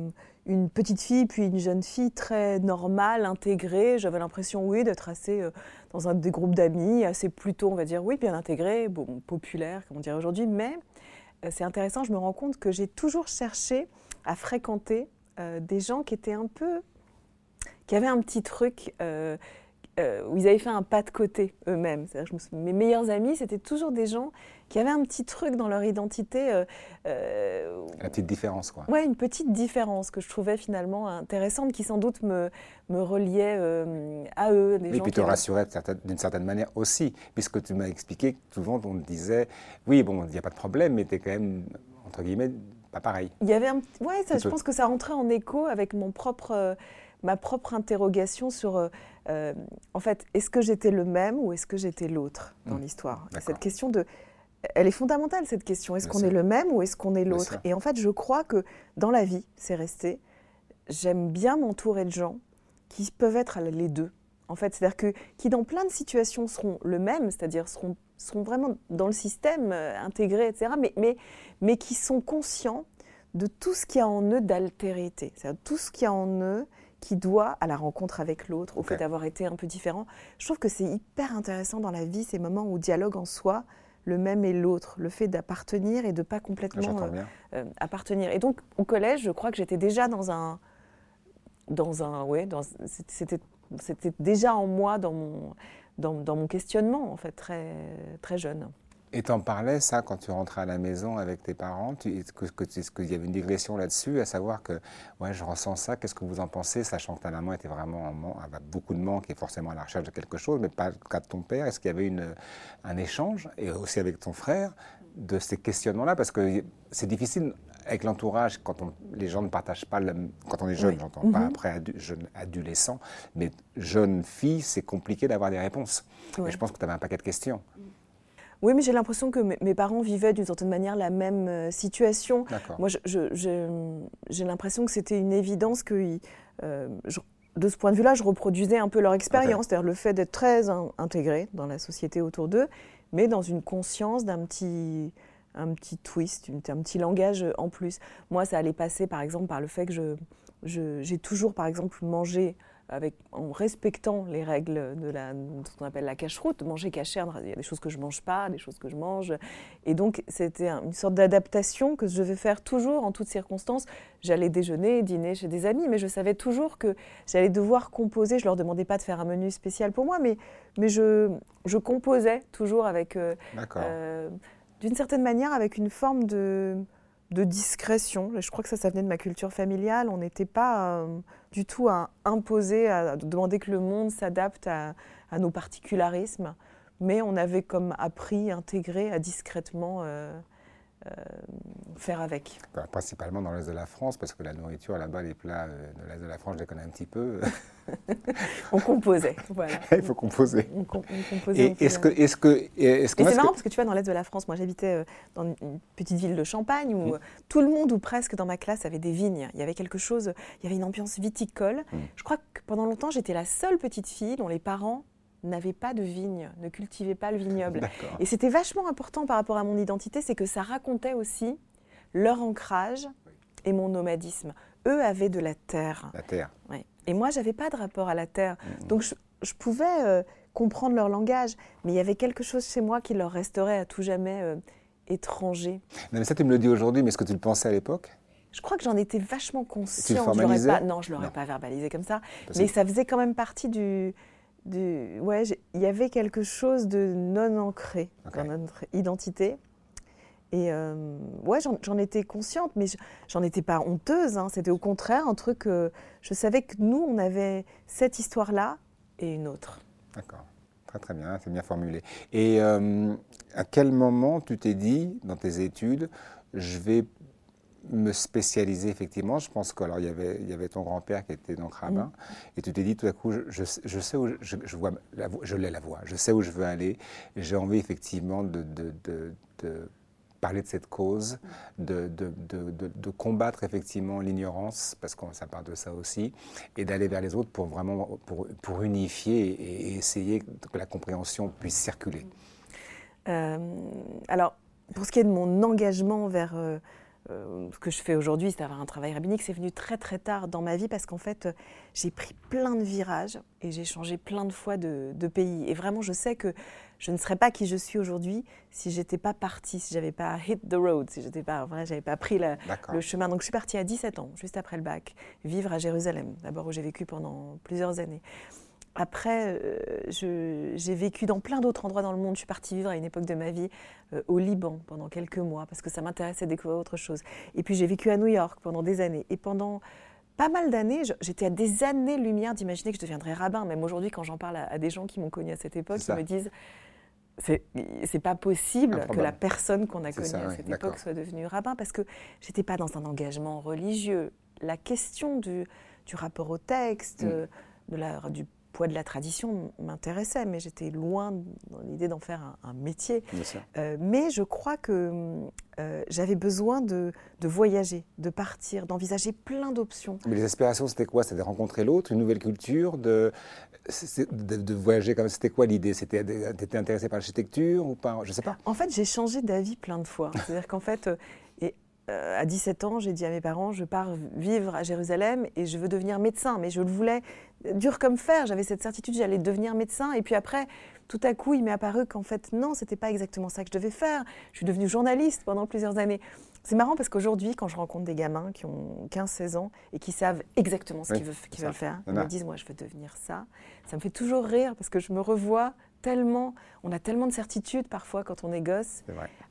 une petite fille puis une jeune fille très normale, intégrée. J'avais l'impression, oui, d'être assez dans un des groupes d'amis, assez plutôt, on va dire, oui, bien intégrée, bon, populaire, comme on dirait aujourd'hui, mais c'est intéressant, je me rends compte que j'ai toujours cherché à fréquenter euh, des gens qui étaient un peu. qui avaient un petit truc. Euh, où ils avaient fait un pas de côté eux-mêmes. Mes meilleurs amis, c'était toujours des gens qui avaient un petit truc dans leur identité. Une petite différence, quoi. Oui, une petite différence que je trouvais finalement intéressante, qui sans doute me, me reliait à eux. Des et puis te rassurait d'une certaine manière aussi, puisque tu m'as expliqué que souvent on te disait, oui, bon, il n'y a pas de problème, mais tu es quand même, entre guillemets, pas pareil. Il y avait un... Ouais, ça, je pense que ça rentrait en écho avec mon propre, ma propre interrogation sur, euh, en fait, est-ce que j'étais le même ou est-ce que j'étais l'autre dans mmh. l'histoire? Cette question de elle est fondamentale cette question. Est-ce qu'on est le même ou est-ce qu'on est l'autre? Et en fait, je crois que dans la vie, c'est resté. J'aime bien m'entourer de gens qui peuvent être les deux. En fait, c'est-à-dire que qui dans plein de situations seront le même, c'est-à-dire seront, seront vraiment dans le système euh, intégrés, etc. Mais, mais, mais qui sont conscients de tout ce qu'il y a en eux d'altérité, c'est-à-dire tout ce qu'il y a en eux qui doit à la rencontre avec l'autre, au fait d'avoir été un peu différent. Je trouve que c'est hyper intéressant dans la vie ces moments où dialogue en soi le même et l'autre, le fait d'appartenir et de pas complètement euh, euh, appartenir. Et donc au collège, je crois que j'étais déjà dans un, dans un, ouais, c'était, c'était déjà en moi dans mon, dans, dans, mon questionnement en fait très, très jeune. Et t'en parlais, ça, quand tu rentrais à la maison avec tes parents Est-ce qu'il y avait une digression là-dessus, à savoir que, ouais, je ressens ça, qu'est-ce que vous en pensez, sachant que ta maman était vraiment en avait beaucoup de manque et forcément à la recherche de quelque chose, mais pas le cas de ton père. Est-ce qu'il y avait une, un échange, et aussi avec ton frère, de ces questionnements-là? Parce que c'est difficile avec l'entourage, quand on, les gens ne partagent pas, le, quand on est jeune, j'entends pas mhm. après jeune adolescent, mais jeune fille, c'est compliqué d'avoir des réponses. Et je pense que tu avais un paquet de questions. Oui, mais j'ai l'impression que mes parents vivaient d'une certaine manière la même euh, situation. Moi, j'ai l'impression que c'était une évidence que, euh, de ce point de vue-là, je reproduisais un peu leur expérience, c'est-à-dire le fait d'être très intégré dans la société autour d'eux, mais dans une conscience d'un petit, un petit twist, un petit langage en plus. Moi, ça allait passer, par exemple, par le fait que j'ai toujours, par exemple, mangé avec, en respectant les règles de, la, ce qu'on appelle la cache-route, manger caché, il y a des choses que je ne mange pas, des choses que je mange. Et donc, c'était une sorte d'adaptation que je devais faire toujours, en toutes circonstances. J'allais déjeuner, dîner chez des amis, mais je savais toujours que j'allais devoir composer. Je ne leur demandais pas de faire un menu spécial pour moi, mais, mais je, je composais toujours avec, euh, euh, d'une certaine manière, avec une forme de de discrétion. Je crois que ça, ça venait de ma culture familiale. On n'était pas euh, du tout à imposer, à demander que le monde s'adapte à, nos particularismes, mais on avait comme appris, intégré à discrètement euh, euh, faire avec. Bah, principalement dans l'Est de la France, parce que la nourriture là-bas, les plats euh, de l'Est de la France, je les connais un petit peu. on composait, voilà. Il faut composer. On, composait. est-ce que, est-ce que, est-ce que, c'est marrant parce que tu vois, dans l'Est de la France, moi j'habitais euh, dans une petite ville de Champagne où mmh. tout le monde ou presque dans ma classe avait des vignes. Il y avait quelque chose, il y avait une ambiance viticole. Mmh. Je crois que pendant longtemps, j'étais la seule petite fille dont les parents n'avaient pas de vigne, ne cultivaient pas le vignoble. Et c'était vachement important par rapport à mon identité, c'est que ça racontait aussi leur ancrage et mon nomadisme. Eux avaient de la terre. La terre. Et moi, j'avais pas de rapport à la terre. Donc, je, pouvais euh, comprendre leur langage, mais il y avait quelque chose chez moi qui leur resterait à tout jamais euh, étranger. mais ça, tu me le dis aujourd'hui, mais est-ce que tu le pensais à l'époque? Je crois que j'en étais vachement consciente. Tu le pas, non, je ne l'aurais pas verbalisé comme ça. mais ça faisait quand même partie du, ouais, il y avait quelque chose de non ancré dans notre identité. Et euh, ouais, j'en étais consciente, mais j'en étais pas honteuse. Hein. C'était au contraire un truc. que je savais que nous, on avait cette histoire-là et une autre. D'accord. Très très bien, c'est bien formulé. Et euh, à quel moment tu t'es dit dans tes études, je vais me spécialiser effectivement. Je pense qu'il y avait, il y avait ton grand-père qui était donc rabbin, mm. et tu t'es dit tout à coup, je, sais où je, vois, je l'ai la voix, je sais où je veux aller, j'ai envie effectivement de, de, parler de cette cause, de, de, combattre effectivement l'ignorance, parce que ça part de ça aussi, et d'aller vers les autres pour vraiment pour, pour unifier et, essayer que la compréhension puisse circuler. Euh, alors, pour ce qui est de mon engagement vers euh, euh, ce que je fais aujourd'hui, c'est avoir un travail rabbinique, c'est venu très très tard dans ma vie parce qu'en fait, j'ai pris plein de virages et j'ai changé plein de fois de, pays. Et vraiment, je sais que je ne serais pas qui je suis aujourd'hui si j'étais pas partie, si j'avais pas hit the road, si j'étais pas, voilà, j'avais pas pris le chemin. Donc je suis partie à 17 ans, juste après le bac, vivre à Jérusalem, d'abord où j'ai vécu pendant plusieurs années. Après, euh, j'ai vécu dans plein d'autres endroits dans le monde. Je suis partie vivre à une époque de ma vie euh, au Liban pendant quelques mois parce que ça m'intéressait de découvrir autre chose. Et puis j'ai vécu à New York pendant des années. Et pendant pas mal d'années, j'étais à des années-lumière d'imaginer que je deviendrais rabbin. Même aujourd'hui, quand j'en parle à, des gens qui m'ont connu à cette époque, ils me disent c'est pas possible que la personne qu'on a connue à cette époque soit devenue rabbin parce que j'étais pas dans un engagement religieux. La question du, du rapport au texte, mm. de la, du poids de la tradition m'intéressait, mais j'étais loin dans l'idée d'en faire un, métier. Euh, mais je crois que euh, j'avais besoin de, voyager, de partir, d'envisager plein d'options. Mais les aspirations, c'était quoi? C'était de rencontrer l'autre, une nouvelle culture, de, de, voyager comme C'était quoi l'idée? C'était étais intéressé par l'architecture ou par je sais pas? En fait, j'ai changé d'avis plein de fois. C'est-à-dire qu'en fait, euh, à 17 ans, j'ai dit à mes parents, je pars vivre à Jérusalem et je veux devenir médecin. Mais je le voulais dur comme fer. J'avais cette certitude, j'allais devenir médecin. Et puis après, tout à coup, il m'est apparu qu'en fait, non, c'était pas exactement ça que je devais faire. Je suis devenue journaliste pendant plusieurs années. C'est marrant parce qu'aujourd'hui, quand je rencontre des gamins qui ont 15-16 ans et qui savent exactement ce qu'ils veulent, faire, ils me disent, moi, je veux devenir ça. Ça me fait toujours rire parce que je me revois tellement, on a tellement de certitudes parfois quand on est gosse,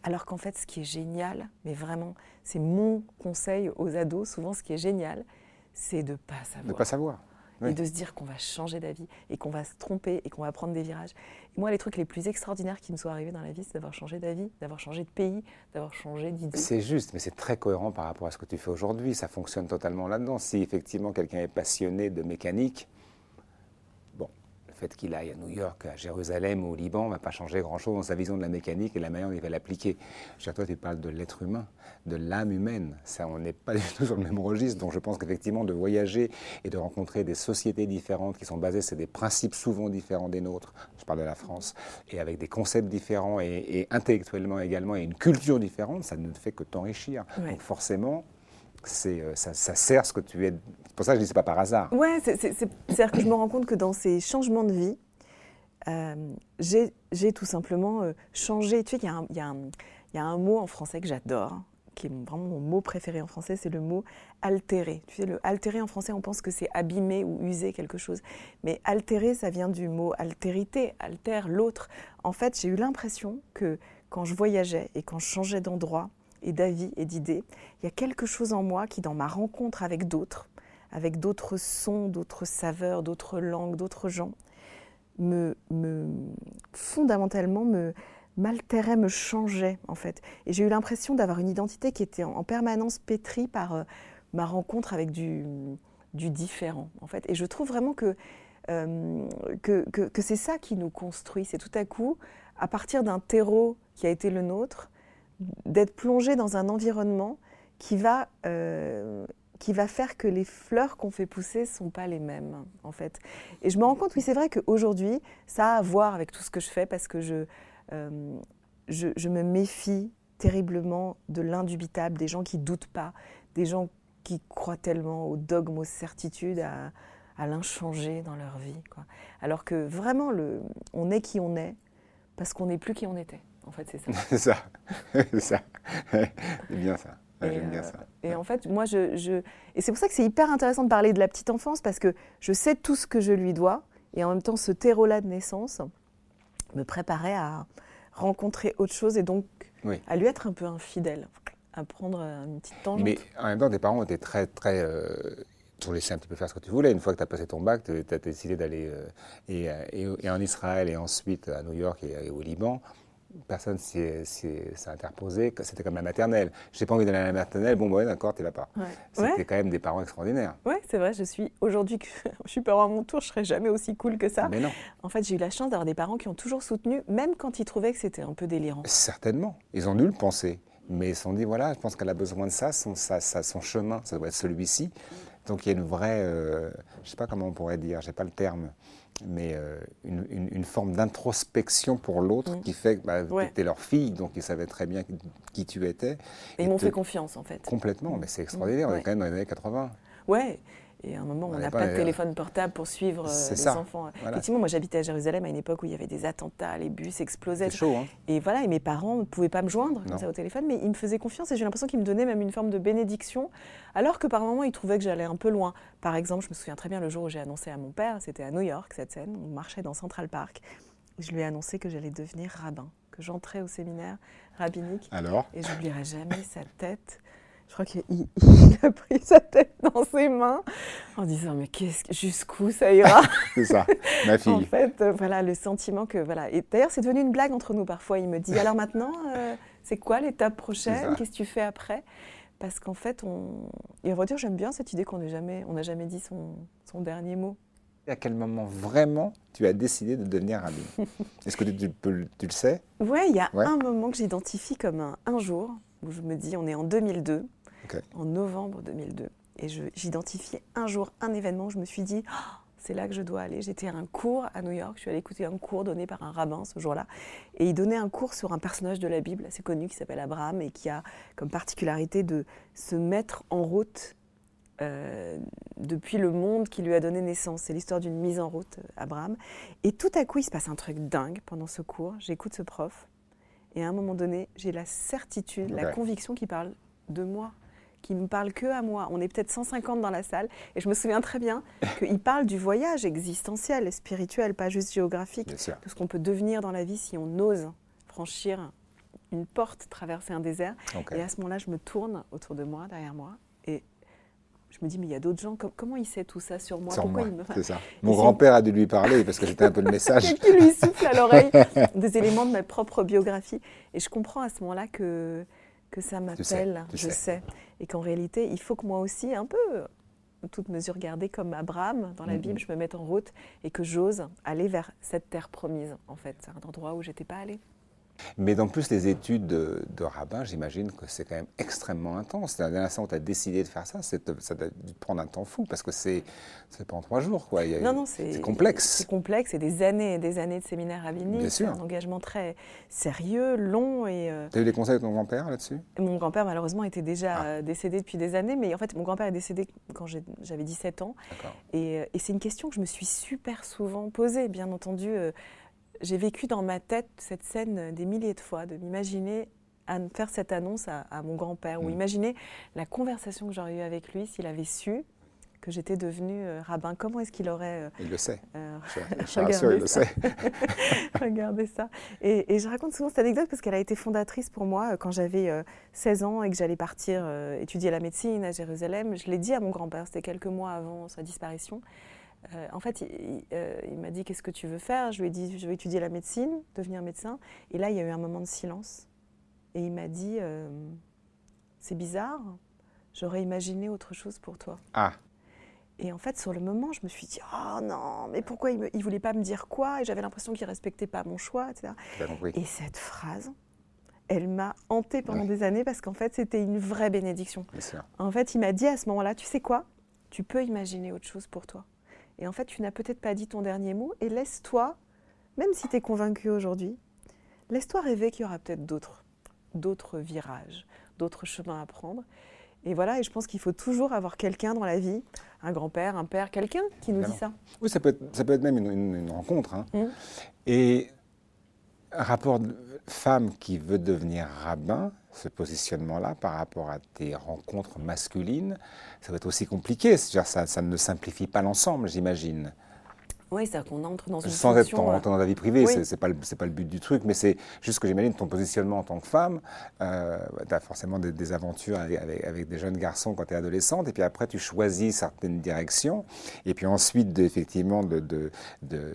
alors qu'en fait, ce qui est génial, mais vraiment, c'est mon conseil aux ados, souvent ce qui est génial, c'est de ne pas savoir. De pas savoir. Et de se dire qu'on va changer d'avis et qu'on va se tromper et qu'on va prendre des virages. Et moi, les trucs les plus extraordinaires qui me sont arrivés dans la vie, c'est d'avoir changé d'avis, d'avoir changé de pays, d'avoir changé d'idée. C'est juste, mais c'est très cohérent par rapport à ce que tu fais aujourd'hui. Ça fonctionne totalement là-dedans. Si effectivement quelqu'un est passionné de mécanique, fait qu'il aille à New York, à Jérusalem ou au Liban ne va pas changer grand-chose dans sa vision de la mécanique et la manière dont il va l'appliquer. Toi, tu parles de l'être humain, de l'âme humaine. Ça, on n'est pas du tout sur le même registre. Donc je pense qu'effectivement, de voyager et de rencontrer des sociétés différentes qui sont basées sur des principes souvent différents des nôtres, je parle de la France, et avec des concepts différents et, intellectuellement également, et une culture différente, ça ne fait que t'enrichir. Donc forcément, euh, ça, sert ce que tu es. C'est pour ça que je dis c'est pas par hasard. Ouais, c'est-à-dire que je me rends compte que dans ces changements de vie, euh, j'ai tout simplement euh, changé. Tu sais, il y, y, a un mot en français que j'adore, qui est vraiment mon mot préféré en français, c'est le mot altérer. Tu sais, le altérer en français, on pense que c'est abîmer ou user quelque chose. Mais altérer, ça vient du mot altérité, altère l'autre. En fait, j'ai eu l'impression que quand je voyageais et quand je changeais d'endroit, et d'avis et d'idées, il y a quelque chose en moi qui, dans ma rencontre avec d'autres, avec d'autres sons, d'autres saveurs, d'autres langues, d'autres gens, me, me fondamentalement me m'altérait, me changeait en fait. Et j'ai eu l'impression d'avoir une identité qui était en, permanence pétrie par euh, ma rencontre avec du, différent en fait. Et je trouve vraiment euh, que, que c'est ça qui nous construit. C'est tout à coup, à partir d'un terreau qui a été le nôtre, d'être plongé dans un environnement qui va, euh, qui va faire que les fleurs qu'on fait pousser ne sont pas les mêmes, en fait. Et je me rends compte, oui, c'est vrai qu'aujourd'hui, ça a à voir avec tout ce que je fais parce que je, euh, je, me méfie terriblement de l'indubitable, des gens qui doutent pas, des gens qui croient tellement aux dogmes, aux certitudes, à, à l'inchangé dans leur vie. Quoi. Alors que vraiment, le, on est qui on est parce qu'on n'est plus qui on était. En fait, c'est ça. c'est ça. c'est ça. c'est bien ça. J'aime bien euh, ça. Et en fait, moi, je, je... et c'est pour ça que c'est hyper intéressant de parler de la petite enfance parce que je sais tout ce que je lui dois et en même temps, ce terreau-là de naissance me préparait à rencontrer autre chose et donc à lui être un peu infidèle, à prendre une petite tangente. Mais en même temps, tes parents étaient très, très. Euh, tu laissé un petit peu faire ce que tu voulais. Une fois que tu as passé ton bac, tu as décidé d'aller euh, et, et, en Israël et ensuite à New York et au Liban personne s'est interposé, c'était comme la maternelle. J'ai pas envie d'aller à la maternelle, bon, ouais, d'accord, tu vas pas. C'était quand même des parents extraordinaires. Oui, c'est vrai, je suis, aujourd'hui que je suis parent à mon tour, je serais jamais aussi cool que ça. Mais non. En fait, j'ai eu la chance d'avoir des parents qui ont toujours soutenu, même quand ils trouvaient que c'était un peu délirant. Certainement. Ils ont nul pensé. Mais ils se sont dit, voilà, je pense qu'elle a besoin de ça, son, son chemin, ça doit être celui-ci. Donc il y a une vraie, euh, je ne sais pas comment on pourrait dire, je n'ai pas le terme, mais euh, une, forme d'introspection pour l'autre mm. qui fait que bah, tu étais leur fille, donc ils savaient très bien qui tu étais. Et, ils m'ont fait confiance en fait. Complètement, mais c'est extraordinaire, on est quand même dans les années 80. Ouais, et à un moment, on n'a pas de téléphone portable pour suivre euh, les enfants. Effectivement, moi j'habitais à Jérusalem à une époque où il y avait des attentats, les bus explosaient. chaud, hein Et voilà, et mes parents ne pouvaient pas me joindre ça, au téléphone, mais ils me faisaient confiance et j'ai l'impression qu'ils me donnaient même une forme de bénédiction, alors que par moments ils trouvaient que j'allais un peu loin. Par exemple, je me souviens très bien le jour où j'ai annoncé à mon père, c'était à New York cette scène, on marchait dans Central Park, je lui ai annoncé que j'allais devenir rabbin, que j'entrais au séminaire rabbinique. Alors? Et j'oublierai jamais sa tête je crois qu'il a pris sa tête dans ses mains en disant mais qu'est-ce jusqu'où ça ira? C'est ça, ma fille. en fait, euh, voilà le sentiment que voilà. Et d'ailleurs, c'est devenu une blague entre nous parfois. Il me dit alors maintenant, euh, c'est quoi l'étape prochaine? Qu'est-ce que tu fais après? Parce qu'en fait, on. Et on va dire, j'aime bien cette idée qu'on n'a jamais, on n'a jamais dit son, son dernier mot. À quel moment vraiment tu as décidé de devenir rabbin Est-ce que tu, le sais? Oui, il y a un moment que j'identifie comme un, jour où je me dis, on est en 2002, en novembre 2002, et j'identifie un jour, un événement où je me suis dit, oh, c'est là que je dois aller. J'étais à un cours à New York, je suis allée écouter un cours donné par un rabbin ce jour-là, et il donnait un cours sur un personnage de la Bible assez connu qui s'appelle Abraham et qui a comme particularité de se mettre en route euh, depuis le monde qui lui a donné naissance. C'est l'histoire d'une mise en route, euh, Abraham. Et tout à coup, il se passe un truc dingue pendant ce cours. J'écoute ce prof. Et à un moment donné, j'ai la certitude, la conviction qu'il parle de moi, qu'il ne parle que à moi. On est peut-être 150 dans la salle. Et je me souviens très bien qu'il parle du voyage existentiel, spirituel, pas juste géographique. De ce qu'on peut devenir dans la vie si on ose franchir une porte, traverser un désert. Et à ce moment-là, je me tourne autour de moi, derrière moi, et je me dis, mais il y a d'autres gens, comment il sait tout ça sur moi? Sur moi, C'est ça. Mon grand-père a dû lui parler parce que c'était un peu le message. qui lui souffle à l'oreille des éléments de ma propre biographie. Et je comprends à ce moment-là que, que ça m'appelle, je sais. Et qu'en réalité, il faut que moi aussi, un peu, toute mesure gardée comme Abraham dans la. Bible, je me mette en route et que j'ose aller vers cette terre promise, en fait. C'est un endroit où j'étais pas allée. Mais dans plus les études de, rabbin, j'imagine que c'est quand même extrêmement intense. La dernière fois où tu as décidé de faire ça, ça doit dû te prendre un temps fou parce que c'est pas en trois jours. Quoi. non, non, c'est complexe. C'est complexe, c'est des années et des années de séminaires rabbiniques. C'est un engagement très sérieux, long. et. Euh, tu as eu des conseils de ton grand-père là-dessus? Mon grand-père, malheureusement, était déjà ah. décédé depuis des années. Mais en fait, mon grand-père est décédé quand j'avais 17 ans. Et, euh, et c'est une question que je me suis super souvent posée, bien entendu. Euh, j'ai vécu dans ma tête cette scène des milliers de fois, de m'imaginer faire cette annonce à, mon grand-père, ou mm. imaginer la conversation que j'aurais eue avec lui s'il avait su que j'étais devenue euh, rabbin. Comment est-ce qu'il aurait... Euh, il le sait. Euh, je, rassure, il le sait. regardez ça. Et, je raconte souvent cette anecdote parce qu'elle a été fondatrice pour moi quand j'avais 16 ans et que j'allais partir étudier la médecine à Jérusalem. Je l'ai dit à mon grand-père, c'était quelques mois avant sa disparition. Euh, en fait, euh, il, m'a dit Qu'est-ce que tu veux faire? Je lui ai dit Je veux étudier la médecine, devenir médecin. Et là, il y a eu un moment de silence. Et il m'a dit euh, C'est bizarre, j'aurais imaginé autre chose pour toi. Ah et en fait, sur le moment, je me suis dit, oh non, mais pourquoi il ne voulait pas me dire quoi? Et j'avais l'impression qu'il ne respectait pas mon choix, etc. Et cette phrase, elle m'a hantée pendant des années parce qu'en fait, c'était une vraie bénédiction. En fait, il m'a dit à ce moment-là, tu sais quoi? Tu peux imaginer autre chose pour toi. Et en fait, tu n'as peut-être pas dit ton dernier mot et laisse-toi, même si tu es convaincu aujourd'hui, laisse-toi rêver qu'il y aura peut-être d'autres, d'autres virages, d'autres chemins à prendre. Et voilà, et je pense qu'il faut toujours avoir quelqu'un dans la vie, un grand-père, un père, quelqu'un qui nous dit ça. Oui, ça peut être, ça peut être même une, rencontre. Hein. Mmh. Et rapport de femme qui veut devenir rabbin, ce positionnement-là par rapport à tes rencontres masculines, ça va être aussi compliqué. Ça, ça ne simplifie pas l'ensemble, j'imagine. Oui, c'est-à-dire qu'on entre dans une Sans être euh, dans la vie privée, ce c'est pas, pas, le but du truc, mais c'est juste que j'imagine ton positionnement en tant que femme. Euh, tu as forcément des, aventures avec, avec, des jeunes garçons quand tu es adolescente, et puis après tu choisis certaines directions, et puis ensuite, de, effectivement, de, de, de,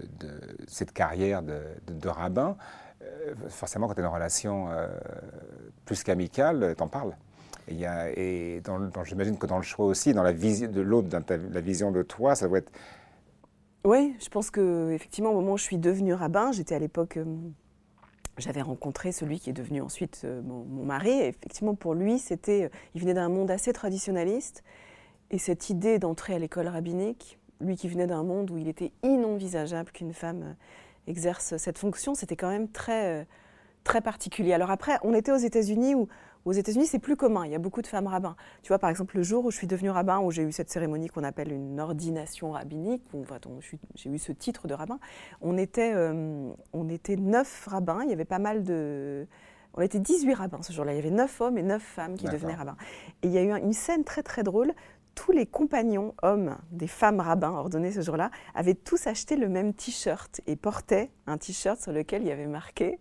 cette carrière de, rabbin, euh, forcément, quand tu es en relation euh, plus qu'amicale, t'en parles. Et, y a, et dans, j'imagine que dans le choix aussi, dans la vision de l'autre, dans la vision de toi, ça doit être. Oui, je pense que effectivement, au moment où je suis devenue rabbin, j'étais à l'époque, euh, j'avais rencontré celui qui est devenu ensuite mon, mon, mari. Et effectivement, pour lui, c'était, il venait d'un monde assez traditionnaliste, et cette idée d'entrer à l'école rabbinique, lui qui venait d'un monde où il était inenvisageable qu'une femme exerce cette fonction, c'était quand même très, euh, très particulier. Alors après, on était aux États-Unis où aux États-Unis, c'est plus commun. Il y a beaucoup de femmes rabbins. Tu vois, par exemple, le jour où je suis devenue rabbin, où j'ai eu cette cérémonie qu'on appelle une ordination rabbinique, où j'ai eu ce titre de rabbin, on était, euh, on était neuf rabbins. Il y avait pas mal de. On était 18 rabbins ce jour-là. Il y avait neuf hommes et neuf femmes qui devenaient rabbins. Et il y a eu une scène très très drôle tous les compagnons hommes des femmes rabbins ordonnées ce jour-là avaient tous acheté le même t-shirt et portaient un t-shirt sur lequel il y avait marqué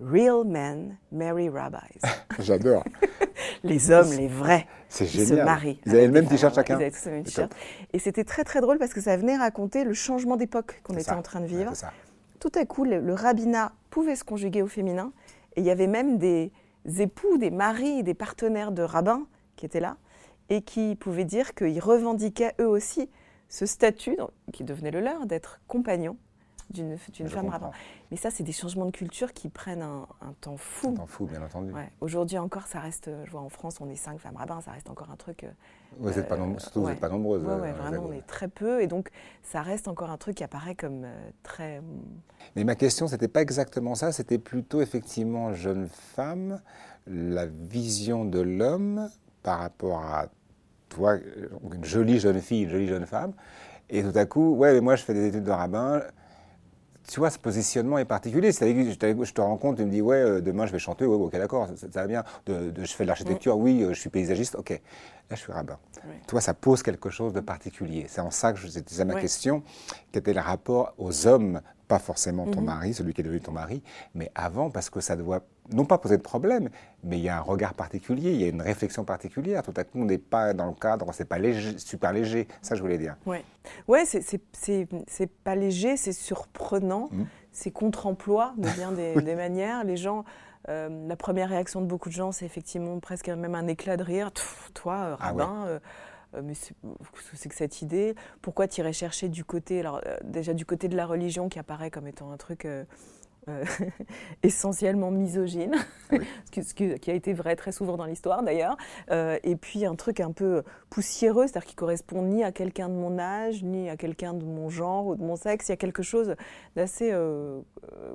Real men marry rabbis. J'adore. les hommes, les vrais, C'est se marient. Ils avaient le même t-shirt chacun. Ils avaient tous le même t-shirt. Et c'était très très drôle parce que ça venait raconter le changement d'époque qu'on était en train de vivre. Tout à coup, le, le rabbinat pouvait se conjuguer au féminin et il y avait même des époux, des maris, des partenaires de rabbins qui étaient là et qui pouvaient dire qu'ils revendiquaient eux aussi ce statut qui devenait le leur d'être compagnon d'une femme rabbin. Mais ça, c'est des changements de culture qui prennent un, temps fou. Un temps fou, bien entendu. Aujourd'hui encore, ça reste, je vois en France, on est cinq femmes rabbins, ça reste encore un truc. Euh, vous n'êtes pas, surtout, vous pas nombreuses. Oui, ouais, vraiment, on est très peu. Et donc, ça reste encore un truc qui apparaît comme euh, très. Mais ma question, c'était pas exactement ça, c'était plutôt effectivement jeune femme, la vision de l'homme par rapport à toi, une jolie jeune fille, une jolie jeune femme. Et tout à coup, ouais, mais moi je fais des études de rabbin, tu vois, ce positionnement est particulier. C'est-à-dire que je te rencontre, tu me dis, ouais, euh, demain je vais chanter, ouais, ok, d'accord, ça, va bien. De, je fais de l'architecture, mm. oui, euh, je suis paysagiste, ok. Là, je suis rabbin. Toi, ça pose quelque chose de particulier. C'est en ça que je disais ma question, quel était le rapport aux hommes pas forcément ton mhm. mari, celui qui est devenu ton mari, mais avant, parce que ça doit non pas poser de problème, mais il y a un regard particulier, il y a une réflexion particulière. Tout à coup, on n'est pas dans le cadre, c'est pas léger, super léger. Ça, je voulais dire. Ouais, ouais, c'est pas léger, c'est surprenant, mmh. c'est contre-emploi de bien des, manières. Les gens. Euh, la première réaction de beaucoup de gens, c'est effectivement presque même un éclat de rire. toi, euh, ah rabbin, euh, euh, mais c'est que cette idée? Pourquoi irais chercher du côté, alors déjà du côté de la religion qui apparaît comme étant un truc euh, essentiellement misogyne, ce, qui, a été vrai très souvent dans l'histoire d'ailleurs, et puis un truc un peu poussiéreux, c'est-à-dire qui correspond ni à quelqu'un de mon âge, ni à quelqu'un de mon genre ou de mon sexe, il y a quelque chose d'assez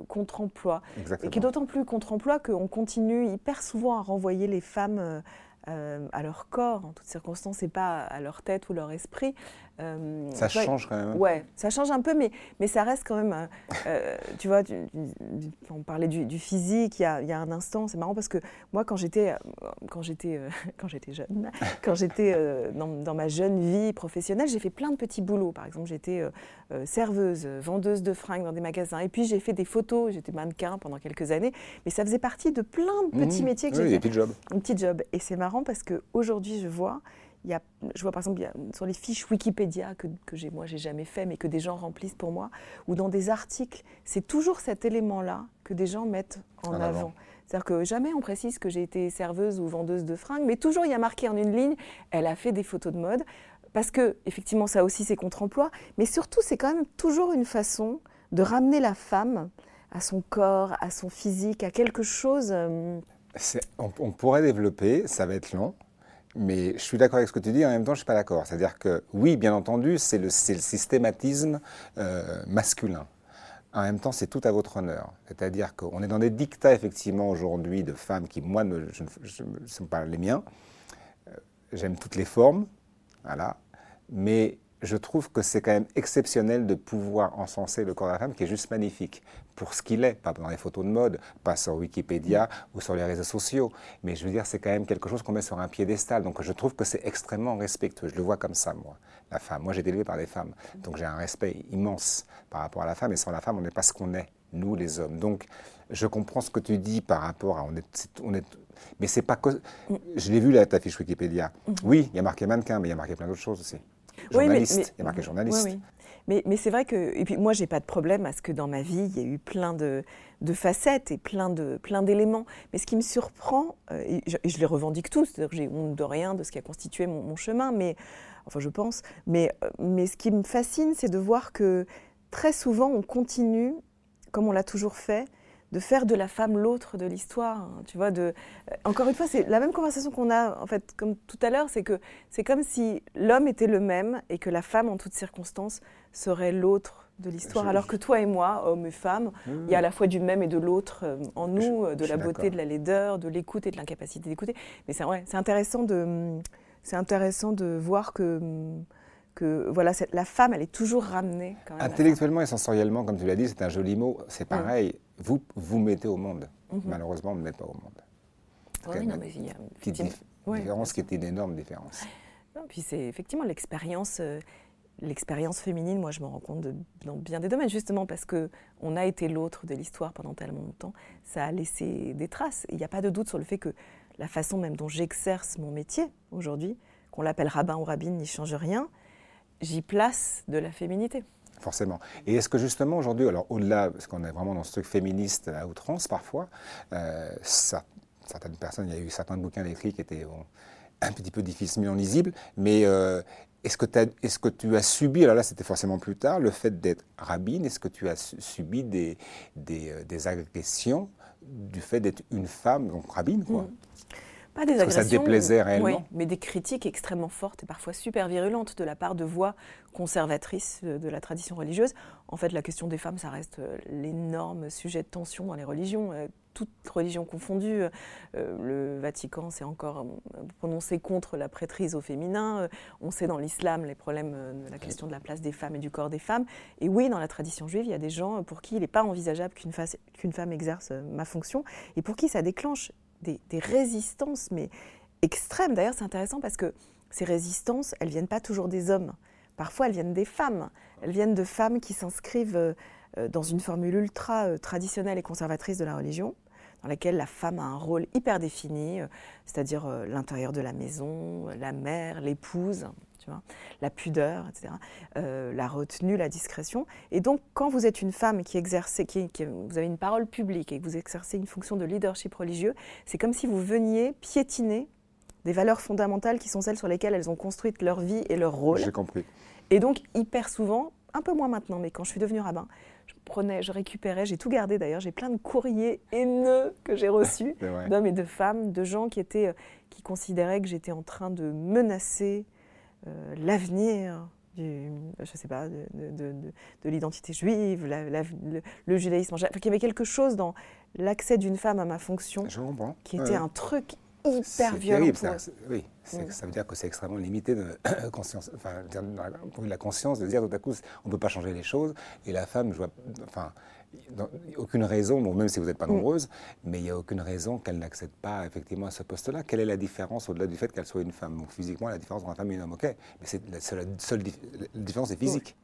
contre-emploi, et qui est d'autant plus contre-emploi qu'on continue hyper souvent à renvoyer les femmes euh, à leur corps en toutes circonstances et pas à leur tête ou leur esprit. Euh, ça change quand même. Ouais, ça change un peu, mais, mais ça reste quand même. Euh, euh, tu vois, on parlait du, physique il y, a, il y, a, un instant. C'est marrant parce que moi, quand j'étais, quand j'étais, quand j'étais jeune, quand j'étais dans, dans, ma jeune vie professionnelle, j'ai fait plein de petits boulots. Par exemple, j'étais serveuse, vendeuse de fringues dans des magasins, et puis j'ai fait des photos. J'étais mannequin pendant quelques années, mais ça faisait partie de plein de petits mmh. métiers que j'ai fait. Des petits jobs. Un petit job. Et c'est marrant parce que aujourd'hui, je vois je vois par exemple sur les fiches Wikipédia que, que j'ai, moi j'ai jamais fait, mais que des gens remplissent pour moi, ou dans des articles, c'est toujours cet élément-là que des gens mettent en, avant. C'est-à-dire que jamais on précise que j'ai été serveuse ou vendeuse de fringues, mais toujours il y a marqué en une ligne, elle a fait des photos de mode, parce que effectivement ça aussi c'est contre-emploi, mais surtout c'est quand même toujours une façon de ramener la femme à son corps, à son physique, à quelque chose. Euh, on, pourrait développer, ça va être long, mais je suis d'accord avec ce que tu dis, en même temps, je ne suis pas d'accord. C'est-à-dire que, oui, bien entendu, c'est le, systématisme euh, masculin. En même temps, c'est tout à votre honneur. C'est-à-dire qu'on est dans des dictats, effectivement, aujourd'hui, de femmes qui, moi, ne, sont pas les miens. Euh, j'aime toutes les formes, voilà. Mais je trouve que c'est quand même exceptionnel de pouvoir encenser le corps de la femme qui est juste magnifique pour ce qu'il est, pas dans les photos de mode, pas sur Wikipédia ou sur les réseaux sociaux, mais je veux dire c'est quand même quelque chose qu'on met sur un piédestal, donc je trouve que c'est extrêmement respectueux, je le vois comme ça moi, la femme. Moi j'ai été élevé par des femmes, donc j'ai un respect immense par rapport à la femme, et sans la femme on n'est pas ce qu'on est, nous les hommes. Donc je comprends ce que tu dis par rapport à on est, on est mais c'est pas que je l'ai vu là ta fiche Wikipédia. Mm-hmm. Oui, il y a marqué mannequin, mais il y a marqué plein d'autres choses aussi. Journaliste, il y a marqué journaliste. Mais, mais c'est vrai que, et puis moi, j'ai pas de problème à ce que dans ma vie, il y ait eu plein de, de facettes et plein de plein d'éléments. Mais ce qui me surprend, euh, et je, les revendique tous, j'ai honte de rien de ce qui a constitué mon, chemin, mais enfin, je pense. Mais, euh, mais ce qui me fascine, c'est de voir que très souvent, on continue, comme on l'a toujours fait, de faire de la femme l'autre de l'histoire. Hein, tu vois, de, euh, encore une fois, c'est la même conversation qu'on a, en fait, comme tout à l'heure, c'est que c'est comme si l'homme était le même et que la femme, en toutes circonstances, serait l'autre de l'histoire. Alors que toi et moi, hommes et femmes, il y a à la fois du même et de l'autre euh, en nous, euh, de la beauté, de la laideur, de l'écoute et de l'incapacité d'écouter. Mais c'est ouais, intéressant de, c'est intéressant de voir que que voilà, la femme, elle est toujours ramenée. Intellectuellement et sensoriellement, comme tu l'as dit, c'est un joli mot. C'est pareil vous vous mettez au monde. Mhm. Malheureusement, on ne met pas au monde. Oui, non, mais il y a une différence qui est une énorme différence. Non, puis c'est effectivement l'expérience. Euh, l'expérience féminine, moi je me rends compte dans bien des domaines, justement parce que on a été l'autre de l'histoire pendant tellement longtemps, ça a laissé des traces. Il n'y a pas de doute sur le fait que la façon même dont j'exerce mon métier aujourd'hui, qu'on l'appelle rabbin ou rabbine, n'y change rien, j'y place de la féminité forcément. Et est-ce que justement aujourd'hui, alors au-delà, parce qu'on est vraiment dans ce truc féministe à outrance parfois, euh, certaines personnes, il y a eu certains bouquins écrits qui étaient un petit peu difficilement lisibles, mais euh, est-ce que, tu as subi, alors là c'était forcément plus tard, le fait d'être rabbine, est-ce que tu as subi des, des, euh, des agressions du fait d'être une femme, donc rabbine quoi? Mm. Pas des agressions. ça déplaisait réellement. Oui, mais des critiques extrêmement fortes et parfois super virulentes de la part de voix conservatrices de la tradition religieuse. En fait, la question des femmes, ça reste euh, l'énorme sujet de tension dans les religions. Euh, toutes religions confondues, euh, le Vatican s'est encore prononcé contre la prêtrise au féminin. On sait dans l'islam les problèmes de la question de la place des femmes et du corps des femmes. Et oui, dans la tradition juive, il y a des gens pour qui il n'est pas envisageable qu'une femme exerce ma fonction et pour qui ça déclenche des, résistances, mais extrêmes. D'ailleurs, c'est intéressant parce que ces résistances, elles viennent pas toujours des hommes. Parfois, elles viennent des femmes. Elles viennent de femmes qui s'inscrivent euh, dans une formule ultra euh, traditionnelle et conservatrice de la religion, dans laquelle la femme a un rôle hyper défini, euh, c'est-à-dire l'intérieur de la maison, la mère, l'épouse la pudeur, etc., euh, la retenue, la discrétion. Et donc, quand vous êtes une femme qui exerce, qui, vous avez une parole publique et que vous exercez une fonction de leadership religieux, c'est comme si vous veniez piétiner des valeurs fondamentales qui sont celles sur lesquelles elles ont construit leur vie et leur rôle. J'ai compris. Et donc, hyper souvent, un peu moins maintenant, mais quand je suis devenue rabbin, prenais, je récupérais, j'ai tout gardé d'ailleurs, j'ai plein de courriers haineux que j'ai reçus d'hommes et de femmes, de gens qui étaient, euh, qui considéraient que j'étais en train de menacer euh, l'avenir du, je sais pas, de, de, l'identité juive, le, judaïsme. Enfin, il y avait quelque chose dans l'accès d'une femme à ma fonction qui était un truc hyper violent. Ça, oui, mm. ça veut dire que c'est extrêmement limité de conscience, enfin, la conscience de dire tout à coup on ne peut pas changer les choses et la femme, je vois, enfin, aucune raison, même si vous n'êtes pas mm. nombreuses, mais il n'y a aucune raison qu'elle n'accède pas effectivement à ce poste-là. Quelle est la différence au-delà du fait qu'elle soit une femme? Donc, Physiquement, la différence entre une femme et un homme, ok, mais c'est la seule, différence est physique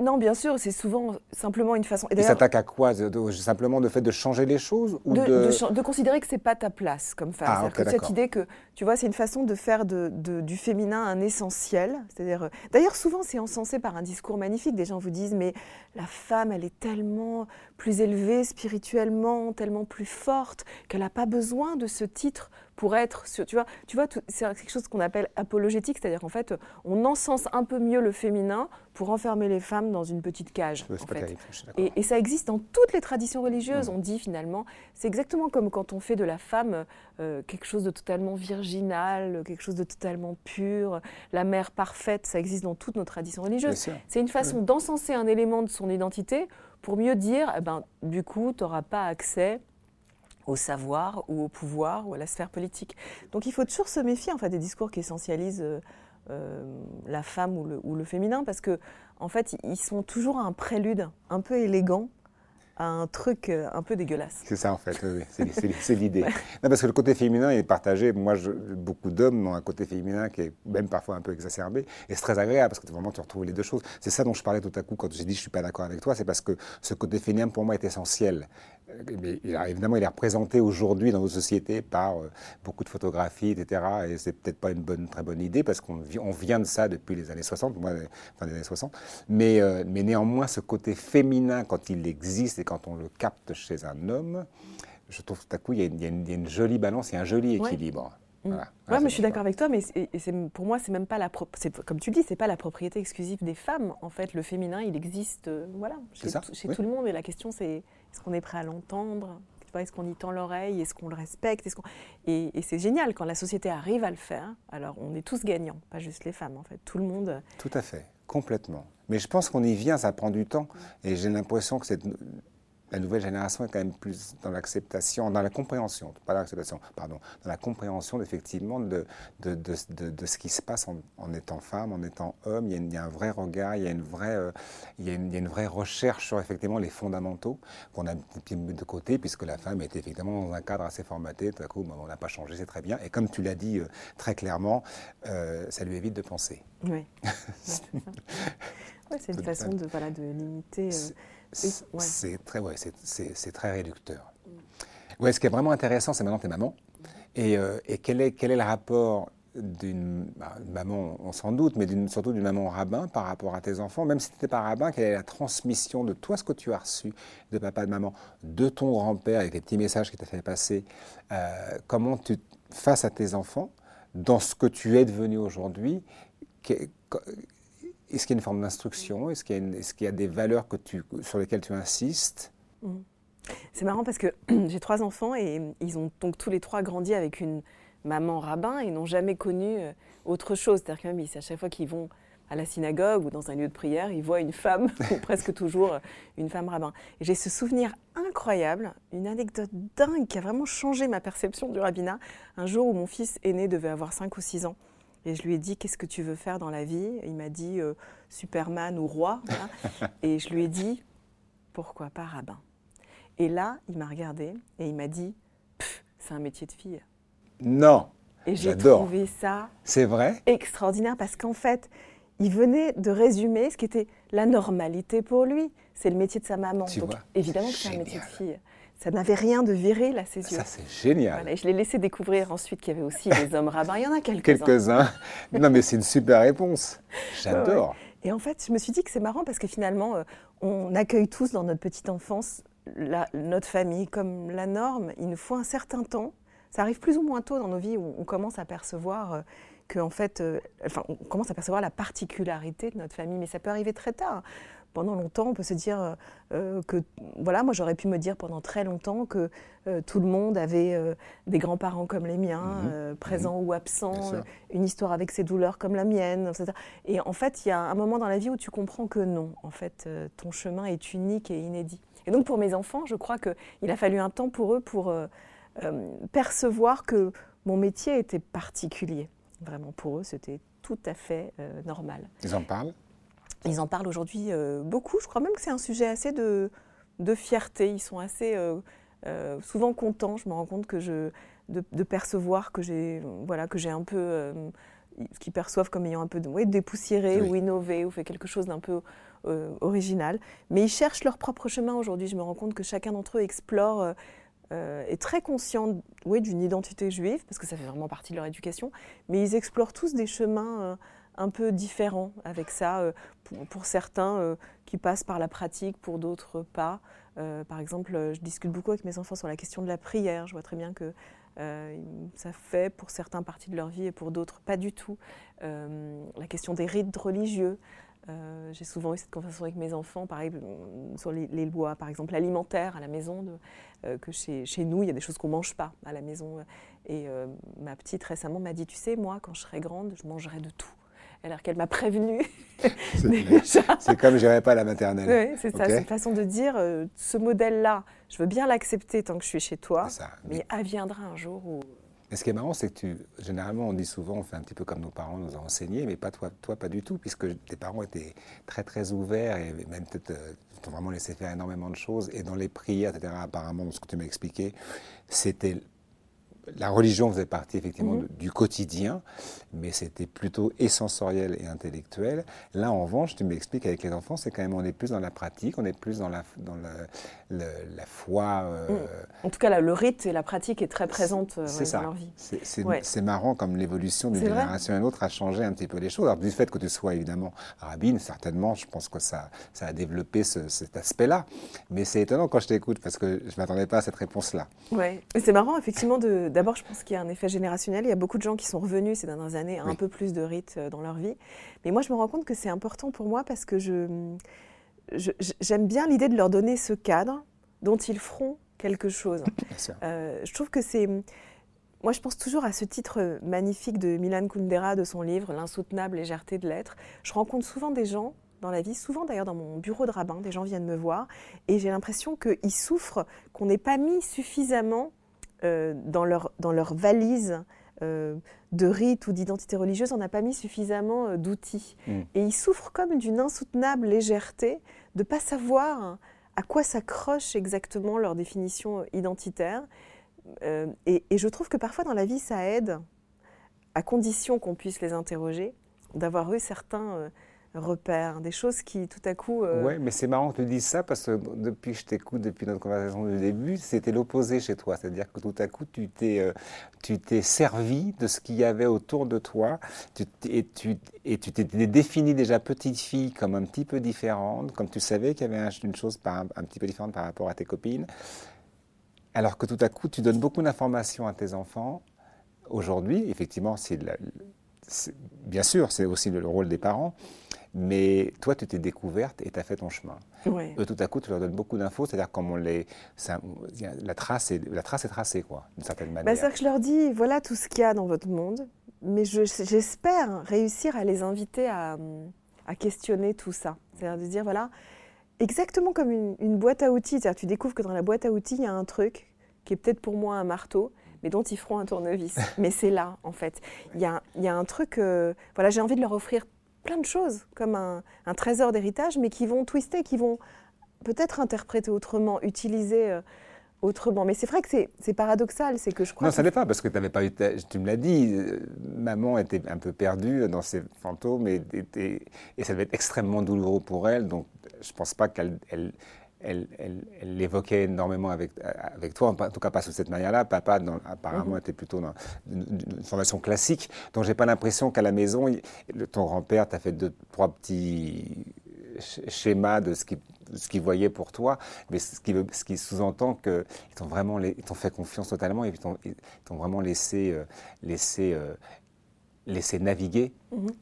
non, bien sûr, c'est souvent simplement une façon. Et Il s'attaque à quoi Simplement le fait de changer les choses ou de, de... considérer que c'est pas ta place comme femme. Ah, que cette idée que, tu vois, c'est une façon de faire de, du féminin un essentiel. C'est-à-dire, euh, d'ailleurs, souvent, c'est encensé par un discours magnifique. Des gens vous disent, mais la femme, elle est tellement plus élevée spirituellement, tellement plus forte qu'elle n'a pas besoin de ce titre pour être, tu vois, tu vois c'est quelque chose qu'on appelle apologétique, c'est-à-dire qu'en fait, on encense un peu mieux le féminin pour enfermer les femmes dans une petite cage. et, ça existe dans toutes les traditions religieuses. Mm. On dit finalement, c'est exactement comme quand on fait de la femme euh, quelque chose de totalement virginal, quelque chose de totalement pur, la mère parfaite, ça existe dans toutes nos traditions religieuses. C'est une façon d'encenser un élément de son identité pour mieux dire, eh ben, du coup, tu n'auras pas accès au savoir ou au pouvoir ou à la sphère politique. Donc il faut toujours se méfier en fait, des discours qui essentialisent euh, euh, la femme ou le, ou le, féminin parce que en fait ils sont toujours un prélude un peu élégant à un truc euh, un peu dégueulasse. C'est ça en fait, c'est l'idée. Parce que le côté féminin est partagé. Moi, je, beaucoup d'hommes ont un côté féminin qui est même parfois un peu exacerbé. Et c'est très agréable parce que vraiment tu retrouves les deux choses. C'est ça dont je parlais tout à coup quand j'ai dit je suis pas d'accord avec toi. C'est parce que ce côté féminin pour moi est essentiel. Mais évidemment, il est représenté aujourd'hui dans nos sociétés par euh, beaucoup de photographies, etc. Et c'est peut-être pas une bonne, très bonne idée parce qu'on on vient de ça depuis les années 60, moi, fin des années 60. Mais, euh, mais néanmoins, ce côté féminin, quand il existe et quand on le capte chez un homme, je trouve tout à coup, il y a une, il y a une, jolie balance, il y a un joli équilibre. Mm. Ouais, mais je suis d'accord avec toi, mais pour moi, c'est même pas la comme tu le dis, c'est pas la propriété exclusive des femmes. En fait, le féminin, il existe, euh, voilà, chez, chez tout le monde. Et la question, c'est est-ce qu'on est prêt à l'entendre? Est-ce qu'on y tend l'oreille? Est-ce qu'on le respecte? Et, et c'est génial quand la société arrive à le faire. Alors on est tous gagnants, pas juste les femmes en fait, tout le monde. Tout à fait, complètement. Mais je pense qu'on y vient, ça prend du temps. Et j'ai l'impression que cette la nouvelle génération est quand même plus dans l'acceptation, dans la compréhension, pas l'acceptation, pardon, dans la compréhension effectivement de, de, de, de, ce qui se passe en, étant femme, en étant homme. Il y, a, un vrai regard, il y a une vraie, euh, il, y a une, vraie recherche sur effectivement les fondamentaux qu'on a mis de côté, puisque la femme est effectivement dans un cadre assez formaté. Tout à coup, on n'a pas changé, c'est très bien. Et comme tu l'as dit euh, très clairement, euh, ça lui évite de penser. Oui. c'est une façon de, voilà, de limiter. C'est très, ouais, très réducteur. Ouais, ce qui est vraiment intéressant, c'est maintenant tu es maman. Et, euh, et, quel, est, quel est le rapport d'une bah, maman, on s'en doute, mais surtout d'une maman rabbin par rapport à tes enfants, même si tu n'étais pas rabbin, quelle est la transmission de toi, ce que tu as reçu de papa, de maman, de ton grand-père, avec les petits messages qu'il t'a fait passer, euh, comment tu, face à tes enfants, dans ce que tu es devenu aujourd'hui, est-ce qu'il y a une forme d'instruction? Est-ce qu'il y, a des valeurs que tu, sur lesquelles tu insistes? Mmh. C'est marrant parce que j'ai trois enfants et ils ont donc tous les trois grandi avec une maman rabbin et n'ont jamais connu euh, autre chose. C'est-à-dire qu'à chaque fois qu'ils vont à la synagogue ou dans un lieu de prière, ils voient une femme, presque toujours euh, une femme rabbin. J'ai ce souvenir incroyable, une anecdote dingue qui a vraiment changé ma perception du rabbinat. Un jour où mon fils aîné devait avoir 5 ou 6 ans. Et je lui ai dit Qu'est-ce que tu veux faire dans la vie? Il m'a dit euh, Superman ou roi. et je lui ai dit Pourquoi pas rabbin? Et là, il m'a regardé et il m'a dit C'est un métier de fille. Non Et j'ai trouvé ça C'est vrai? extraordinaire parce qu'en fait, il venait de résumer ce qui était la normalité pour lui. C'est le métier de sa maman. Donc, évidemment que c'est un métier de fille. Ça n'avait rien de viril à ses yeux. Ça, c'est génial. et je l'ai laissé découvrir ensuite qu'il y avait aussi des hommes rabbins. Il y en a quelques-uns. Quelques-uns. non, mais c'est une super réponse. J'adore. Et en fait, je me suis dit que c'est marrant parce que finalement, euh, on accueille tous dans notre petite enfance notre famille comme la norme. Il nous faut un certain temps. Ça arrive plus ou moins tôt dans nos vies où on commence à percevoir euh, que, en fait, euh, enfin, on commence à percevoir la particularité de notre famille, mais ça peut arriver très tard pendant longtemps, on peut se dire euh, euh, que, voilà, moi j'aurais pu me dire pendant très longtemps que euh, tout le monde avait des grands-parents comme les miens, mhm. présents mhm. ou absents, une histoire avec ses douleurs comme la mienne, etc. Et en fait, il y a un moment dans la vie où tu comprends que non, en fait, ton chemin est unique et inédit. Et donc pour mes enfants, je crois qu'il a fallu un temps pour eux pour percevoir que mon métier était particulier. Vraiment, pour eux, c'était tout à fait normal. Ils en parlent? Ils en parlent aujourd'hui euh, beaucoup. Je crois même que c'est un sujet assez de, de, fierté. Ils sont assez euh, euh, souvent contents. Je me rends compte que je, de, percevoir que j'ai voilà, que un peu ce qu'ils perçoivent comme ayant un peu de, dépoussiéré ou innové ou fait quelque chose d'un peu original. Mais ils cherchent leur propre chemin aujourd'hui. Je me rends compte que chacun d'entre eux explore est très conscient d'une identité juive, parce que ça fait vraiment partie de leur éducation, mais ils explorent tous des chemins un peu différent avec ça, euh, pour, certains euh, qui passent par la pratique, pour d'autres pas. Euh, par exemple, je discute beaucoup avec mes enfants sur la question de la prière. Je vois très bien que ça fait pour certains partie de leur vie et pour d'autres pas du tout. la question des rites religieux. J'ai souvent eu cette conversation avec mes enfants, sur les, lois, par exemple, alimentaires à la maison, que chez, chez, nous, il y a des choses qu'on ne mange pas à la maison. Et ma petite récemment m'a dit, tu sais, moi, quand je serai grande, je mangerai de tout alors qu'elle m'a prévenu. c'est comme je n'irai pas à la maternelle. Oui, c'est ça, c'est une façon de dire euh, ce modèle-là, je veux bien l'accepter tant que je suis chez toi, mais adviendra un jour où. Mais ce qui est marrant, c'est que tu, généralement, on dit souvent, on fait un petit peu comme nos parents nous ont enseigné, mais pas toi, toi pas du tout, puisque tes parents étaient très très ouverts et même peut-être euh, t'ont vraiment laissé faire énormément de choses. Et dans les prières, etc., apparemment, ce que tu m'as expliqué, c'était la religion faisait partie effectivement mhm. du quotidien, mais c'était plutôt essentiel et intellectuel. Là, en revanche, tu m'expliques avec les enfants, c'est quand même on est plus dans la pratique, on est plus dans la, dans la foi. Euh, mm. En tout cas, le rite et la pratique est très présente euh, dans leur vie. C'est marrant comme l'évolution d'une génération à une autre a changé un petit peu les choses. Alors, du fait que tu sois évidemment rabbine, certainement, je pense que ça, ça a développé cet aspect-là. Mais c'est étonnant quand je t'écoute parce que je ne m'attendais pas à cette réponse-là. Oui, c'est marrant effectivement de D'abord, je pense qu'il y a un effet générationnel. Il y a beaucoup de gens qui sont revenus ces dernières années à un peu plus de rites euh, dans leur vie. Mais moi, je me rends compte que c'est important pour moi parce que je, j'aime bien l'idée de leur donner ce cadre dont ils feront quelque chose. Euh, je trouve que c'est... Moi, je pense toujours à ce titre magnifique de Milan Kundera, de son livre L'insoutenable légèreté de l'être. Je rencontre souvent des gens dans la vie, souvent d'ailleurs dans mon bureau de rabbin, des gens viennent me voir et j'ai l'impression qu'ils souffrent qu'on n'ait pas mis suffisamment euh, dans, leur, dans leur valise euh, de rites ou d'identité religieuse, on n'a pas mis suffisamment euh, d'outils. Mm. Et ils souffrent comme d'une insoutenable légèreté de ne pas savoir à quoi s'accroche exactement leur définition identitaire. Et, et, je trouve que parfois dans la vie, ça aide, à condition qu'on puisse les interroger, d'avoir eu certains repères, des choses qui tout à coup... Euh... Oui, mais c'est marrant que tu dises ça parce que depuis que je t'écoute, depuis notre conversation du début, c'était l'opposé chez toi. C'est-à-dire que tout à coup, tu t'es, euh, tu t'es servi de ce qu'il y avait autour de toi et tu et tu t'es définie déjà petite fille comme un petit peu différente, comme tu savais qu'il y avait une chose un, un petit peu différente par rapport à tes copines. Alors que tout à coup, tu donnes beaucoup d'informations à tes enfants. Aujourd'hui, effectivement, c'est bien sûr, c'est aussi le rôle des parents, mais toi, tu t'es découverte et tu as fait ton chemin. Eux, tout à coup, tu leur donnes beaucoup d'infos, c'est-à-dire comme on les, la, trace est, la trace est tracée, quoi, d'une certaine bah, manière. c'est-à-dire que je leur dis, voilà tout ce qu'il y a dans votre monde, mais j'espère réussir à les inviter à, à questionner tout ça. C'est-à-dire de dire, voilà, exactement comme une, boîte à outils, c'est-à-dire tu découvres que dans la boîte à outils, il y a un truc qui est peut-être pour moi un marteau, mais dont ils feront un tournevis. mais c'est là, en fait. Il y a, y a, un truc, euh, voilà, j'ai envie de leur offrir plein de choses, comme un, trésor d'héritage, mais qui vont twister, qui vont peut-être interpréter autrement, utiliser euh, autrement. Mais c'est vrai que c'est paradoxal, c'est que je crois. Non, ça n'est pas, parce que tu pas eu. Tu me l'as dit, euh, maman était un peu perdue dans ses fantômes et, et, ça devait être extrêmement douloureux pour elle. Donc, je ne pense pas qu'elle. Elle, elle, l'évoquait énormément avec, avec toi, en tout cas pas de cette manière-là. Papa, apparemment, mhm. était plutôt dans une formation classique. Donc, j'ai pas l'impression qu'à la maison, ton grand-père t'a fait deux, trois petits schémas de ce qui ce qu'ils voyaient pour toi, mais ce qui, ce qui sous-entend qu'ils t'ont vraiment t'ont fait confiance totalement et ils t'ont vraiment laissé, euh, laissé, euh, laissé naviguer. Mm-hmm.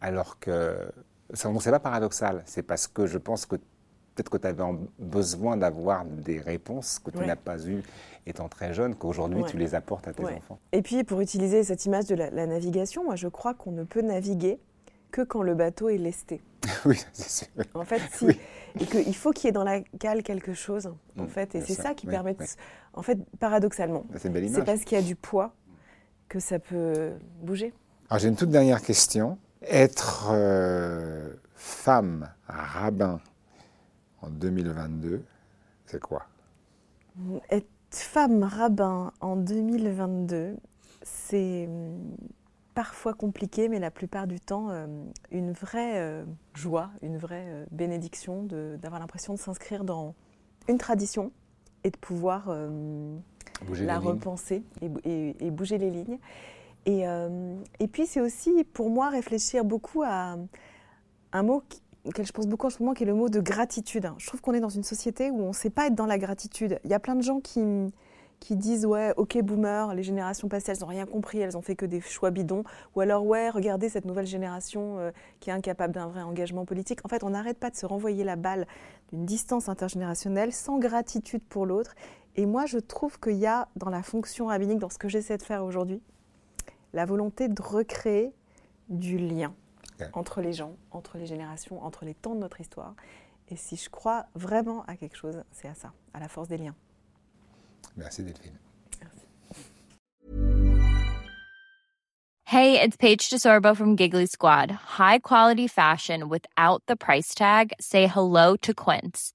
Alors que, ce n'est pas paradoxal, c'est parce que je pense que peut-être que tu avais besoin d'avoir des réponses que tu n'as pas eues étant très jeune, qu'aujourd'hui tu les apportes à tes enfants. Et puis pour utiliser cette image de la, la navigation, moi je crois qu'on ne peut naviguer que quand le bateau est lesté. oui, c'est sûr. En fait, si. Et qu'il faut qu'il y ait dans la cale quelque chose, en mm, fait. Et c'est ça, qui permet, en fait, paradoxalement, c'est parce qu'il y a du poids que ça peut bouger. Alors j'ai une toute dernière question. Être euh, femme rabbin en 2022, c'est quoi? Être femme rabbin en 2022, c'est parfois compliqué, mais la plupart du temps, euh, une vraie euh, joie, une vraie euh, bénédiction d'avoir l'impression de s'inscrire dans une tradition et de pouvoir la repenser et, bouger les lignes. Et, et puis, c'est aussi pour moi réfléchir beaucoup à un mot auquel je pense beaucoup en ce moment, qui est le mot de gratitude. Je trouve qu'on est dans une société où on ne sait pas être dans la gratitude. Il y a plein de gens qui qui disent ouais, ok boomer, les générations passées, elles n'ont rien compris, elles ont fait que des choix bidons, ou alors ouais, regardez cette nouvelle génération euh, qui est incapable d'un vrai engagement politique. En fait, on n'arrête pas de se renvoyer la balle d'une distance intergénérationnelle sans gratitude pour l'autre. Et moi, je trouve qu'il y a dans la fonction rabbinique, dans ce que j'essaie de faire aujourd'hui, la volonté de recréer du lien entre les gens, entre les générations, entre les temps de notre histoire. Et si je crois vraiment à quelque chose, c'est à ça, à la force des liens. Merci Delphine. Hey, it's Paige DeSorbo from Giggly Squad. High quality fashion without the price tag. Say hello to Quince.